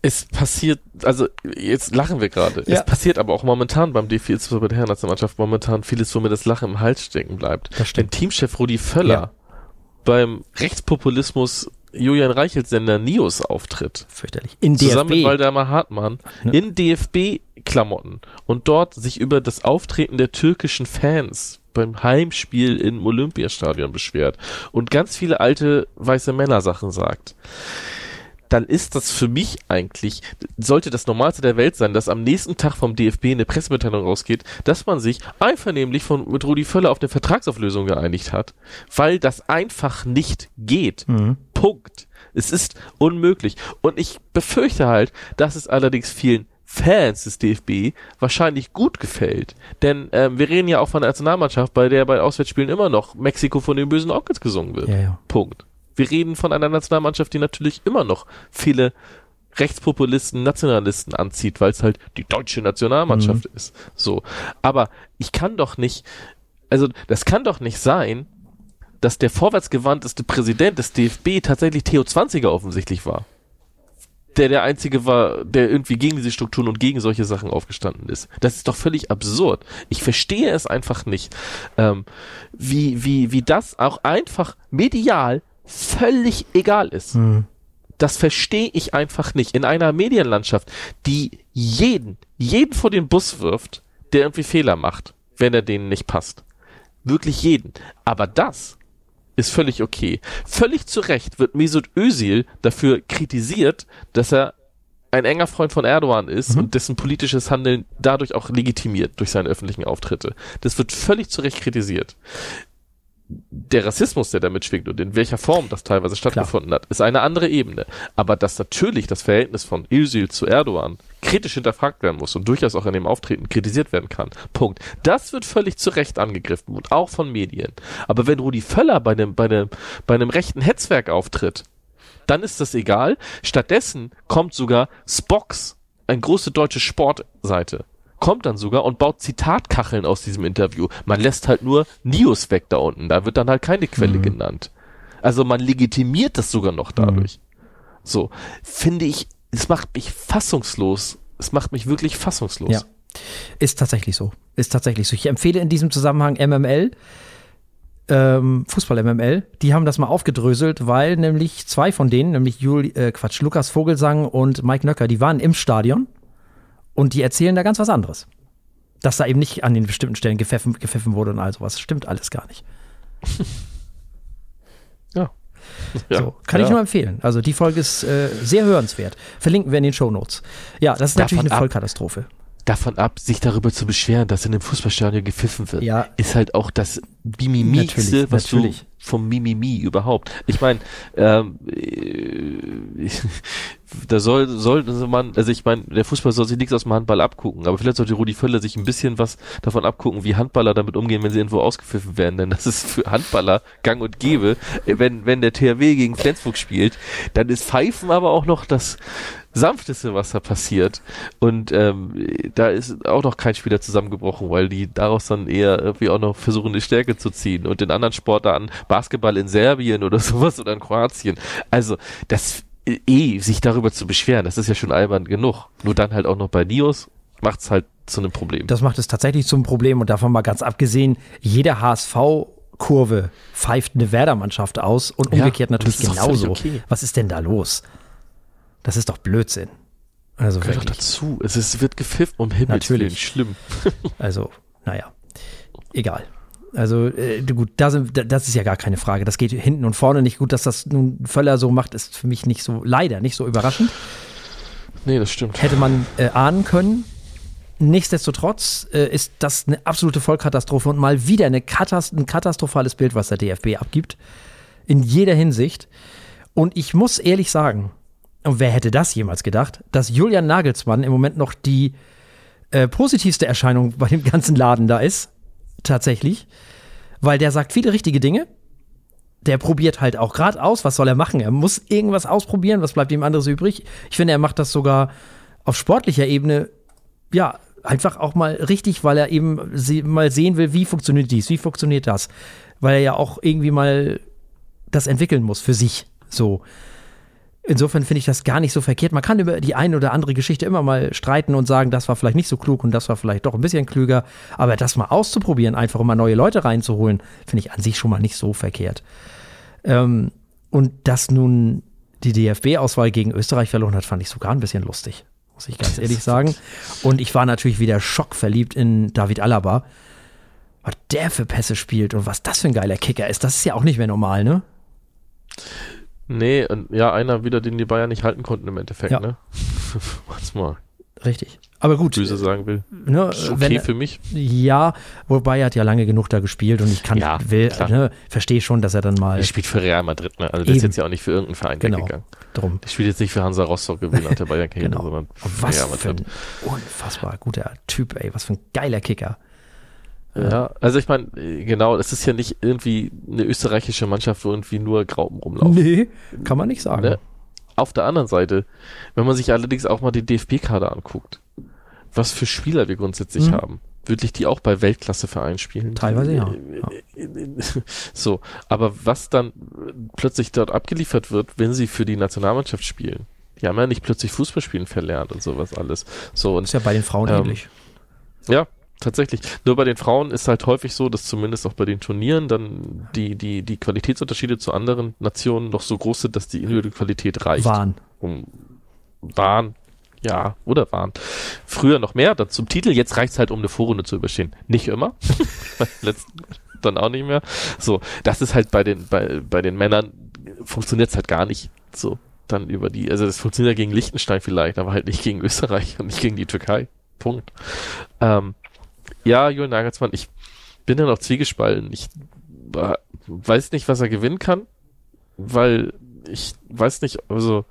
Es passiert, also jetzt lachen wir gerade. Ja. Es passiert aber auch momentan beim DFB, insbesondere bei der Herrennationalmannschaft, momentan vieles, wo mir das Lachen im Hals stecken bleibt. Wenn Teamchef Rudi Völler ja. beim Rechtspopulismus Julian Reichels Sender Nios auftritt. Fürchterlich. In Zusammen DFB. mit Waldemar Hartmann. Ja. In DFB-Klamotten. Und dort sich über das Auftreten der türkischen Fans beim Heimspiel im Olympiastadion beschwert. Und ganz viele alte weiße Männer Sachen sagt dann ist das für mich eigentlich, sollte das Normalste der Welt sein, dass am nächsten Tag vom DFB eine Pressemitteilung rausgeht, dass man sich einvernehmlich von, mit Rudi Völler auf eine Vertragsauflösung geeinigt hat, weil das einfach nicht geht. Mhm. Punkt. Es ist unmöglich. Und ich befürchte halt, dass es allerdings vielen Fans des DFB wahrscheinlich gut gefällt. Denn ähm, wir reden ja auch von der Nationalmannschaft, bei der bei Auswärtsspielen immer noch Mexiko von den bösen Onkels gesungen wird. Ja, ja. Punkt. Wir reden von einer Nationalmannschaft, die natürlich immer noch viele Rechtspopulisten, Nationalisten anzieht, weil es halt die deutsche Nationalmannschaft mhm. ist. So. Aber ich kann doch nicht, also das kann doch nicht sein, dass der vorwärtsgewandteste Präsident des DFB tatsächlich Theo Zwanziger offensichtlich war. Der der einzige war, der irgendwie gegen diese Strukturen und gegen solche Sachen aufgestanden ist. Das ist doch völlig absurd. Ich verstehe es einfach nicht, ähm, wie, wie, wie das auch einfach medial völlig egal ist. Mhm. Das verstehe ich einfach nicht. In einer Medienlandschaft, die jeden, jeden vor den Bus wirft, der irgendwie Fehler macht, wenn er denen nicht passt. Wirklich jeden. Aber das ist völlig okay. Völlig zu Recht wird Mesut Özil dafür kritisiert, dass er ein enger Freund von Erdogan ist mhm. und dessen politisches Handeln dadurch auch legitimiert durch seine öffentlichen Auftritte. Das wird völlig zu Recht kritisiert der Rassismus, der damit schwingt und in welcher Form das teilweise stattgefunden Klar. hat, ist eine andere Ebene. Aber dass natürlich das Verhältnis von Özil zu Erdogan kritisch hinterfragt werden muss und durchaus auch in dem Auftreten kritisiert werden kann. Punkt. Das wird völlig zu Recht angegriffen und auch von Medien. Aber wenn Rudi Völler bei einem, bei einem, bei einem rechten Hetzwerk auftritt, dann ist das egal. Stattdessen kommt sogar Spox, eine große deutsche Sportseite, kommt dann sogar und baut Zitatkacheln aus diesem Interview. Man lässt halt nur Nios weg da unten. Da wird dann halt keine Quelle mhm. genannt. Also man legitimiert das sogar noch dadurch. Mhm. So, finde ich, es macht mich fassungslos. Es macht mich wirklich fassungslos. Ja. Ist tatsächlich so. Ist tatsächlich so. Ich empfehle in diesem Zusammenhang MML. Ähm, Fußball-MML, die haben das mal aufgedröselt, weil nämlich zwei von denen, nämlich Juli, äh, Quatsch, Lukas Vogelsang und Mike Nöcker, die waren im Stadion und die erzählen da ganz was anderes. Dass da eben nicht an den bestimmten Stellen gepfiffen, gepfiffen wurde und all sowas. Stimmt alles gar nicht. ja. So, kann ja. ich nur empfehlen. Also die Folge ist äh, sehr hörenswert. Verlinken wir in den Show Notes. Ja, das ist Davon natürlich eine Vollkatastrophe. Davon ab, sich darüber zu beschweren, dass in einem Fußballstadion gepfiffen wird, ja. ist halt auch das Bimimigste, was natürlich. du vom Mimimi überhaupt. Ich meine, ähm, äh, da soll, sollte man, also ich meine, der Fußball soll sich nichts aus dem Handball abgucken, aber vielleicht sollte Rudi Völler sich ein bisschen was davon abgucken, wie Handballer damit umgehen, wenn sie irgendwo ausgepfiffen werden, denn das ist für Handballer gang und gäbe. Wenn, wenn der THW gegen Flensburg spielt, dann ist Pfeifen aber auch noch das sanfteste, was da passiert. Und ähm, da ist auch noch kein Spieler zusammengebrochen, weil die daraus dann eher irgendwie auch noch versuchen, eine Stärke zu ziehen. Und in anderen Sportarten, Basketball in Serbien oder sowas oder in Kroatien. Also, das eh, sich darüber zu beschweren, das ist ja schon albern genug. Nur dann halt auch noch bei Nios macht es halt zu einem Problem. Das macht es tatsächlich zum Problem und davon mal ganz abgesehen, jede HSV Kurve pfeift eine Werder-Mannschaft aus und umgekehrt ja, natürlich genauso. Okay. Was ist denn da los? Das ist doch Blödsinn. Also Gehört doch dazu. Es ist, wird gepfifft um Himmels Willen. Schlimm. also, naja. Egal. Also äh, gut, da sind, das ist ja gar keine Frage. Das geht hinten und vorne nicht gut. Dass das nun Völler so macht, ist für mich nicht so, leider nicht so überraschend. Nee, das stimmt. Hätte man äh, ahnen können. Nichtsdestotrotz äh, ist das eine absolute Vollkatastrophe und mal wieder eine Katast ein katastrophales Bild, was der DFB abgibt. In jeder Hinsicht. Und ich muss ehrlich sagen, und wer hätte das jemals gedacht, dass Julian Nagelsmann im Moment noch die äh, positivste Erscheinung bei dem ganzen Laden da ist tatsächlich, weil der sagt viele richtige Dinge. Der probiert halt auch gerade aus, was soll er machen? Er muss irgendwas ausprobieren, was bleibt ihm anderes übrig? Ich finde, er macht das sogar auf sportlicher Ebene, ja, einfach auch mal richtig, weil er eben mal sehen will, wie funktioniert dies, wie funktioniert das. Weil er ja auch irgendwie mal das entwickeln muss für sich. So. Insofern finde ich das gar nicht so verkehrt. Man kann über die eine oder andere Geschichte immer mal streiten und sagen, das war vielleicht nicht so klug und das war vielleicht doch ein bisschen klüger. Aber das mal auszuprobieren, einfach um mal neue Leute reinzuholen, finde ich an sich schon mal nicht so verkehrt. Ähm, und dass nun die DFB-Auswahl gegen Österreich verloren hat, fand ich sogar ein bisschen lustig, muss ich ganz ehrlich sagen. Und ich war natürlich wieder schockverliebt in David Alaba. Was der für Pässe spielt und was das für ein geiler Kicker ist, das ist ja auch nicht mehr normal, ne? Nee, und ja, einer wieder, den die Bayern nicht halten konnten im Endeffekt, Ja. ne? Was mal Richtig. Aber gut. böse sagen will. Ne, Ist okay wenn, für mich. ja, wobei er hat ja lange genug da gespielt und ich kann, Ja, will, ne, verstehe schon, dass er dann mal Er spielt für Real Madrid, ne? Also der ist jetzt ja auch nicht für irgendeinen Verein Genau. weggegangen. drum. Der spielt jetzt nicht für Hansa Rostock gewinnt der Bayern-Karriere, Genau. sondern Und was Real für ein Madrid. unfassbar guter Typ, ey. Was für ein geiler Kicker. Ja, also ich meine, genau, es ist ja nicht irgendwie eine österreichische Mannschaft, wo irgendwie nur Graupen rumlaufen. Nee, kann man nicht sagen. Ne? Auf der anderen Seite, wenn man sich allerdings auch mal die DFB-Kader anguckt, was für Spieler wir grundsätzlich Mhm. haben, wirklich die auch bei Weltklasse-Vereinen spielen. Teilweise ja. So, aber was dann plötzlich dort abgeliefert wird, wenn sie für die Nationalmannschaft spielen. Die haben ja nicht plötzlich Fußballspielen verlernt und sowas alles. So, und Ist ja bei den Frauen Ähm, ähnlich. ja, tatsächlich. Nur bei den Frauen ist halt häufig so, dass zumindest auch bei den Turnieren dann die, die, die Qualitätsunterschiede zu anderen Nationen noch so groß sind, dass die individuelle Qualität reicht. Waren. Um, waren, ja, oder waren. Früher noch mehr, dann zum Titel, jetzt reicht's halt, um eine Vorrunde zu überstehen. Nicht immer. Letzten dann auch nicht mehr. So, das ist halt bei den, bei, bei den Männern funktioniert's halt gar nicht. So, dann über die, also das funktioniert ja gegen Liechtenstein vielleicht, aber halt nicht gegen Österreich und nicht gegen die Türkei. Punkt. Ähm, ja, Julian Nagelsmann, ich bin da noch zwiegespalten. Ich weiß nicht, was er gewinnen kann, weil ich weiß nicht, also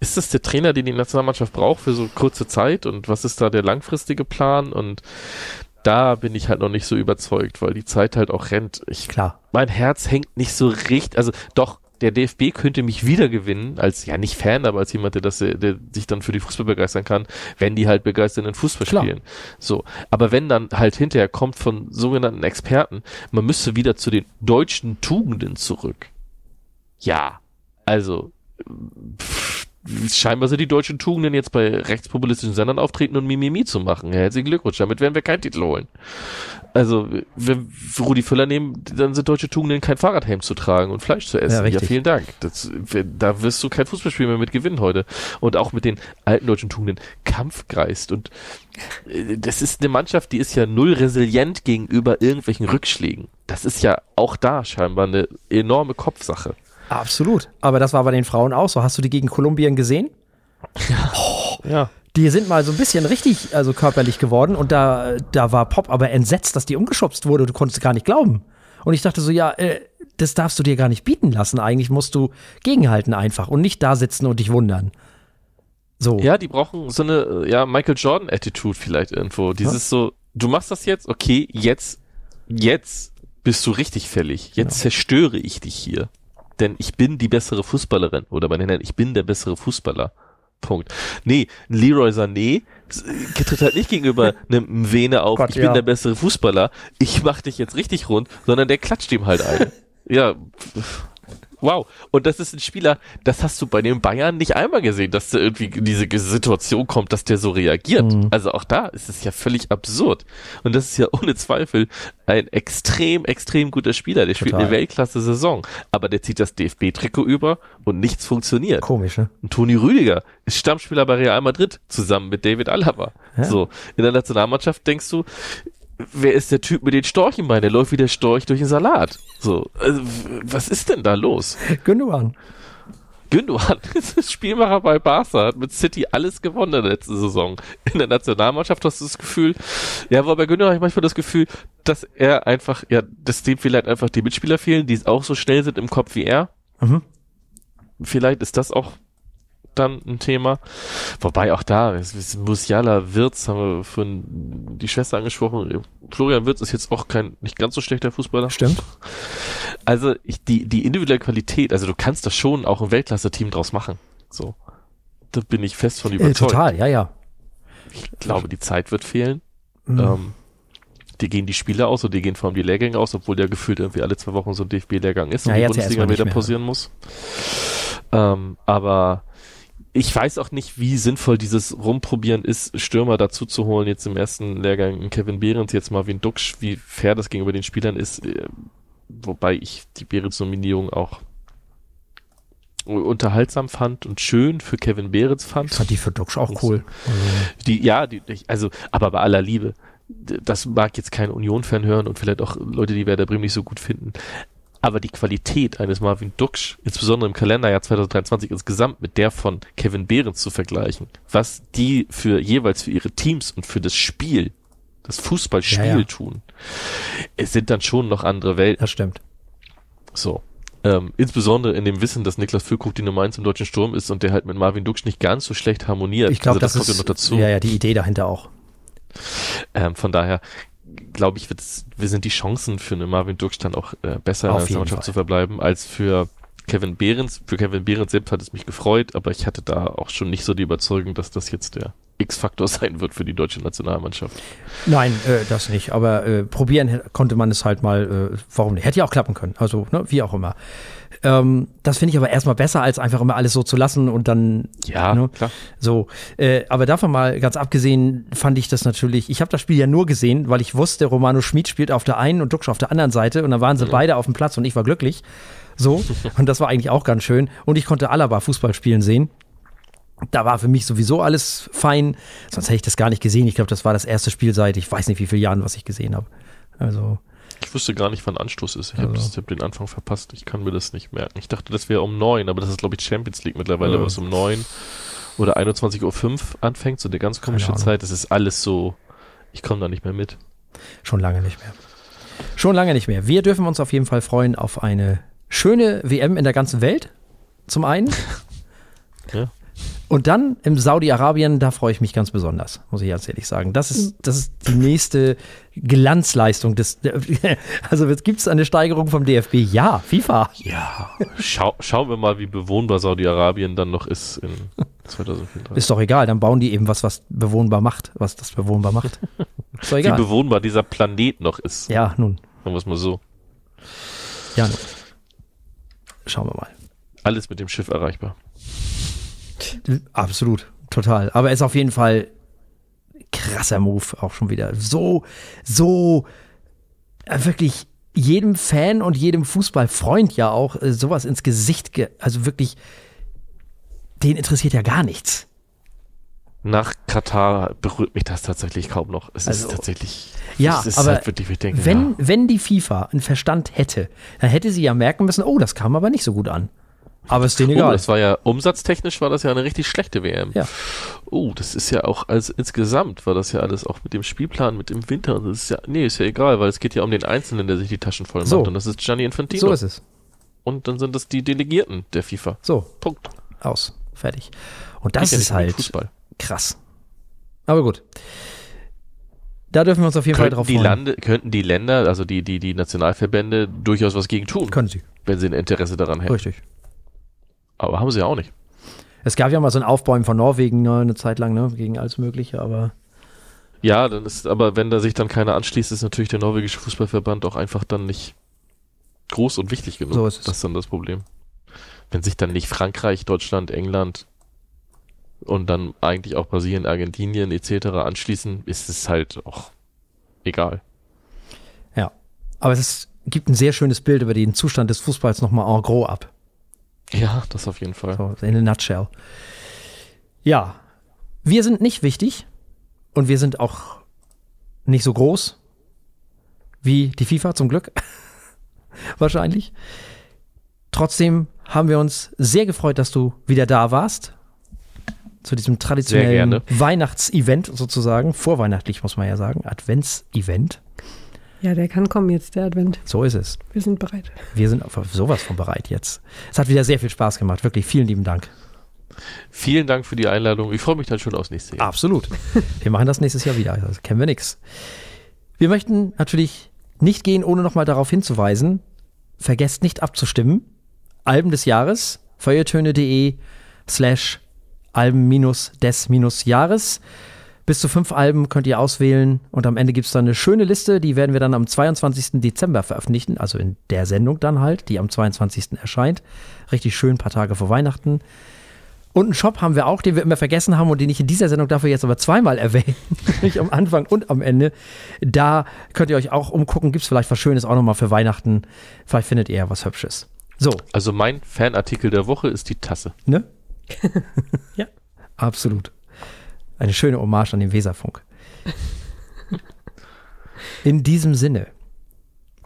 ist das der Trainer, den die Nationalmannschaft braucht für so kurze Zeit und was ist da der langfristige Plan und da bin ich halt noch nicht so überzeugt, weil die Zeit halt auch rennt. Ich Klar. mein Herz hängt nicht so richtig, also doch, der DFB könnte mich wieder gewinnen, als, ja nicht Fan, aber als jemand, der, das, der sich dann für die Fußball begeistern kann, wenn die halt begeisternden Fußball Klar. spielen. So. Aber wenn dann halt hinterher kommt von sogenannten Experten, man müsste wieder zu den deutschen Tugenden zurück. Ja. Also, pff, scheinbar sind die deutschen Tugenden jetzt bei rechtspopulistischen Sendern auftreten und Mimimi zu machen. Herzlichen Glückwunsch, damit werden wir keinen Titel holen. Also, wenn wir Rudi Völler nehmen, dann sind deutsche Tugenden kein Fahrradhelm zu tragen und Fleisch zu essen. Ja, Ja, vielen Dank. Das, da wirst du kein Fußballspiel mehr mit gewinnen heute. Und auch mit den alten deutschen Tugenden Kampfgeist. Und äh, das ist eine Mannschaft, die ist ja null resilient gegenüber irgendwelchen Rückschlägen. Das ist ja auch da scheinbar eine enorme Kopfsache. Absolut. Aber das war bei den Frauen auch so. Hast du die gegen Kolumbien gesehen? Ja. Die sind mal so ein bisschen richtig, also körperlich geworden und da, da war Pop aber entsetzt, dass die umgeschubst wurde. Du konntest gar nicht glauben. Und ich dachte so, ja, äh, das darfst du dir gar nicht bieten lassen. Eigentlich musst du gegenhalten einfach und nicht da sitzen und dich wundern. So. Ja, die brauchen so eine, äh, ja, Michael Jordan Attitude vielleicht irgendwo. Dieses so, du machst das jetzt, okay, jetzt, jetzt bist du richtig fällig. Jetzt zerstöre ich dich hier. Denn ich bin die bessere Fußballerin. Oder man nennt, ich bin der bessere Fußballer. Punkt. Nee, Leroy Sané tritt halt nicht gegenüber einem Vene auf, Gott, ich bin ja. der bessere Fußballer, ich mach dich jetzt richtig rund, sondern der klatscht ihm halt ein. ja, Wow. Und das ist ein Spieler, das hast du bei den Bayern nicht einmal gesehen, dass da irgendwie in diese Situation kommt, dass der so reagiert. Mhm. Also auch da ist es ja völlig absurd. Und das ist ja ohne Zweifel ein extrem, extrem guter Spieler. Der spielt Total. eine Weltklasse-Saison. Aber der zieht das DFB-Trikot über und nichts funktioniert. Komisch, ne? Und Toni Rüdiger ist Stammspieler bei Real Madrid zusammen mit David Alaba. Ja. So, in der Nationalmannschaft denkst du, wer ist der Typ mit den Storchenbeinen? Der läuft wie der Storch durch den Salat. So, also, was ist denn da los? Gündogan. Gündogan ist Spielmacher bei Barca, hat mit City alles gewonnen in der letzten Saison. In der Nationalmannschaft hast du das Gefühl, ja, aber bei Gündogan habe ich manchmal das Gefühl, dass er einfach, ja, dass dem vielleicht einfach die Mitspieler fehlen, die auch so schnell sind im Kopf wie er. Mhm. Vielleicht ist das auch dann ein Thema. Wobei auch da, es ist Musiala, Wirtz, haben wir von die Schwester angesprochen. Florian Wirtz ist jetzt auch kein, nicht ganz so schlechter Fußballer. Stimmt. Also ich, die, die individuelle Qualität, also du kannst das schon auch ein Weltklasse-Team draus machen. So. Da bin ich fest von Äh, überzeugt. total, ja, ja. Ich glaube, die Zeit wird fehlen. Mhm. Ähm, die gehen die Spiele aus und die gehen vor allem die Lehrgänge aus, obwohl ja gefühlt irgendwie alle zwei Wochen so ein DFB-Lehrgang ist Ja, und die Bundesliga wieder pausieren muss. Ähm, aber ich weiß auch nicht, wie sinnvoll dieses Rumprobieren ist, Stürmer dazu zu holen, jetzt im ersten Lehrgang Kevin Behrens, jetzt Marvin Duksch, wie fair das gegenüber den Spielern ist, äh, wobei ich die Behrens-Nominierung auch unterhaltsam fand und schön für Kevin Behrens fand. Ich fand die für Duksch auch cool. Also. Die, ja, die, also, aber bei aller Liebe, das mag jetzt kein Union-Fan hören und vielleicht auch Leute, die Werder Bremen nicht so gut finden. Aber die Qualität eines Marvin Duksch, insbesondere im Kalenderjahr 2023 insgesamt mit der von Kevin Behrens zu vergleichen, was die für jeweils für ihre Teams und für das Spiel, das Fußballspiel ja, ja. tun, es sind dann schon noch andere Welten. Das stimmt. So. Ähm, insbesondere in dem Wissen, dass Niklas Füllkrug die Nummer 1 im deutschen Sturm ist und der halt mit Marvin Duksch nicht ganz so schlecht harmoniert. Ich glaube, also das, das kommt ist, ja noch dazu. Ja, ja, die Idee dahinter auch. Ähm, von daher glaube ich, wir sind die Chancen für eine Marvin dann auch äh, besser Auf in der Mannschaft zu verbleiben, als für Kevin Behrens. Für Kevin Behrens selbst hat es mich gefreut, aber ich hatte da auch schon nicht so die Überzeugung, dass das jetzt der X-Faktor sein wird für die deutsche Nationalmannschaft. Nein, äh, das nicht. Aber äh, probieren konnte man es halt mal. Äh, warum nicht? Hätte ja auch klappen können. Also, ne, wie auch immer. Ähm, das finde ich aber erstmal besser, als einfach immer alles so zu lassen und dann. Ja, ne, klar. So. Äh, aber davon mal ganz abgesehen, fand ich das natürlich. Ich habe das Spiel ja nur gesehen, weil ich wusste, Romano Schmid spielt auf der einen und Duxch auf der anderen Seite und dann waren sie mhm. beide auf dem Platz und ich war glücklich. So. und das war eigentlich auch ganz schön. Und ich konnte Alaba Fußball spielen sehen. Da war für mich sowieso alles fein. Sonst hätte ich das gar nicht gesehen. Ich glaube, das war das erste Spiel seit ich weiß nicht wie vielen Jahren, was ich gesehen habe. Also. Ich wusste gar nicht, wann Anstoß ist. Ich also. habe hab den Anfang verpasst. Ich kann mir das nicht merken. Ich dachte, das wäre um neun, aber das ist, glaube ich, Champions League mittlerweile, ja. was um neun oder 21.05 Uhr anfängt. So eine ganz komische Zeit. Das ist alles so. Ich komme da nicht mehr mit. Schon lange nicht mehr. Schon lange nicht mehr. Wir dürfen uns auf jeden Fall freuen auf eine schöne WM in der ganzen Welt. Zum einen. ja. Und dann im Saudi-Arabien, da freue ich mich ganz besonders, muss ich ganz ehrlich sagen. Das ist, das ist die nächste Glanzleistung des. Also gibt es eine Steigerung vom DFB? Ja, FIFA. Ja. Schau, schauen wir mal, wie bewohnbar Saudi-Arabien dann noch ist in 2034. Ist doch egal, dann bauen die eben was, was bewohnbar macht, was das bewohnbar macht. Ist doch egal. Wie bewohnbar dieser Planet noch ist. Ja, nun. Sagen wir es mal so. Ja, nun. Schauen wir mal. Alles mit dem Schiff erreichbar. Absolut, total. Aber er ist auf jeden Fall krasser Move auch schon wieder. So, so äh, wirklich jedem Fan und jedem Fußballfreund ja auch äh, sowas ins Gesicht, also wirklich, den interessiert ja gar nichts. Nach Katar berührt mich das tatsächlich kaum noch. Es also, ist tatsächlich, ja, ist aber halt wirklich, denke, wenn, ja. wenn die FIFA einen Verstand hätte, dann hätte sie ja merken müssen, oh, das kam aber nicht so gut an. Aber ist denen egal. Oh, das war ja, umsatztechnisch war das ja eine richtig schlechte WM. Ja. Oh, das ist ja auch, als insgesamt war das ja alles auch mit dem Spielplan, mit dem Winter. Das ist ja, nee, ist ja egal, weil es geht ja um den Einzelnen, der sich die Taschen voll macht. So. Und das ist Gianni Infantino. So ist es. Und dann sind das die Delegierten der FIFA. So. Punkt. Aus. Fertig. Und das ist halt Fußball. krass. Aber gut. Da dürfen wir uns auf jeden könnten Fall drauf die freuen. Lande, könnten die Länder, also die, die, die Nationalverbände, durchaus was gegen tun. Können sie. Wenn sie ein Interesse daran hätten. Richtig. Aber haben sie ja auch nicht. Es gab ja mal so ein Aufbäumen von Norwegen ne, eine Zeit lang, ne, gegen alles Mögliche, aber. Ja, dann ist, aber wenn da sich dann keiner anschließt, ist natürlich der norwegische Fußballverband auch einfach dann nicht groß und wichtig genug. So ist es. Das ist dann das Problem. Wenn sich dann nicht Frankreich, Deutschland, England und dann eigentlich auch Brasilien, Argentinien etc. anschließen, ist es halt auch egal. Ja, aber es ist, gibt ein sehr schönes Bild über den Zustand des Fußballs nochmal en gros ab. Ja, das auf jeden Fall. So, in a nutshell. Ja, wir sind nicht wichtig und wir sind auch nicht so groß wie die FIFA zum Glück. Wahrscheinlich. Trotzdem haben wir uns sehr gefreut, dass du wieder da warst. Zu diesem traditionellen Weihnachtsevent sozusagen. Vorweihnachtlich muss man ja sagen. Adventsevent. Ja, der kann kommen jetzt, der Advent. So ist es. Wir sind bereit. Wir sind auf sowas von bereit jetzt. Es hat wieder sehr viel Spaß gemacht. Wirklich vielen lieben Dank. Vielen Dank für die Einladung. Ich freue mich dann schon aufs nächste Jahr. Absolut. Wir machen das nächstes Jahr wieder. Das kennen wir nichts. Wir möchten natürlich nicht gehen, ohne nochmal darauf hinzuweisen. Vergesst nicht abzustimmen. Alben des Jahres, feuertöne.de slash Alben des Jahres. Bis zu fünf Alben könnt ihr auswählen und am Ende gibt es dann eine schöne Liste, die werden wir dann am 22. Dezember veröffentlichen, also in der Sendung dann halt, die am 22. erscheint. Richtig schön, ein paar Tage vor Weihnachten. Und einen Shop haben wir auch, den wir immer vergessen haben und den ich in dieser Sendung dafür jetzt aber zweimal erwähne, nämlich am Anfang und am Ende. Da könnt ihr euch auch umgucken, gibt es vielleicht was Schönes auch nochmal für Weihnachten. Vielleicht findet ihr ja was Hübsches. So. Also mein Fanartikel der Woche ist die Tasse. Ne? ja. Absolut. Eine schöne Hommage an den Weserfunk. In diesem Sinne,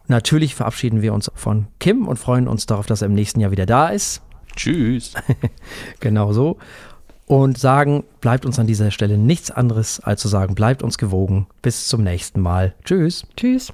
natürlich verabschieden wir uns von Kim und freuen uns darauf, dass er im nächsten Jahr wieder da ist. Tschüss. genau so. Und sagen, bleibt uns an dieser Stelle nichts anderes als zu sagen, bleibt uns gewogen. Bis zum nächsten Mal. Tschüss. Tschüss.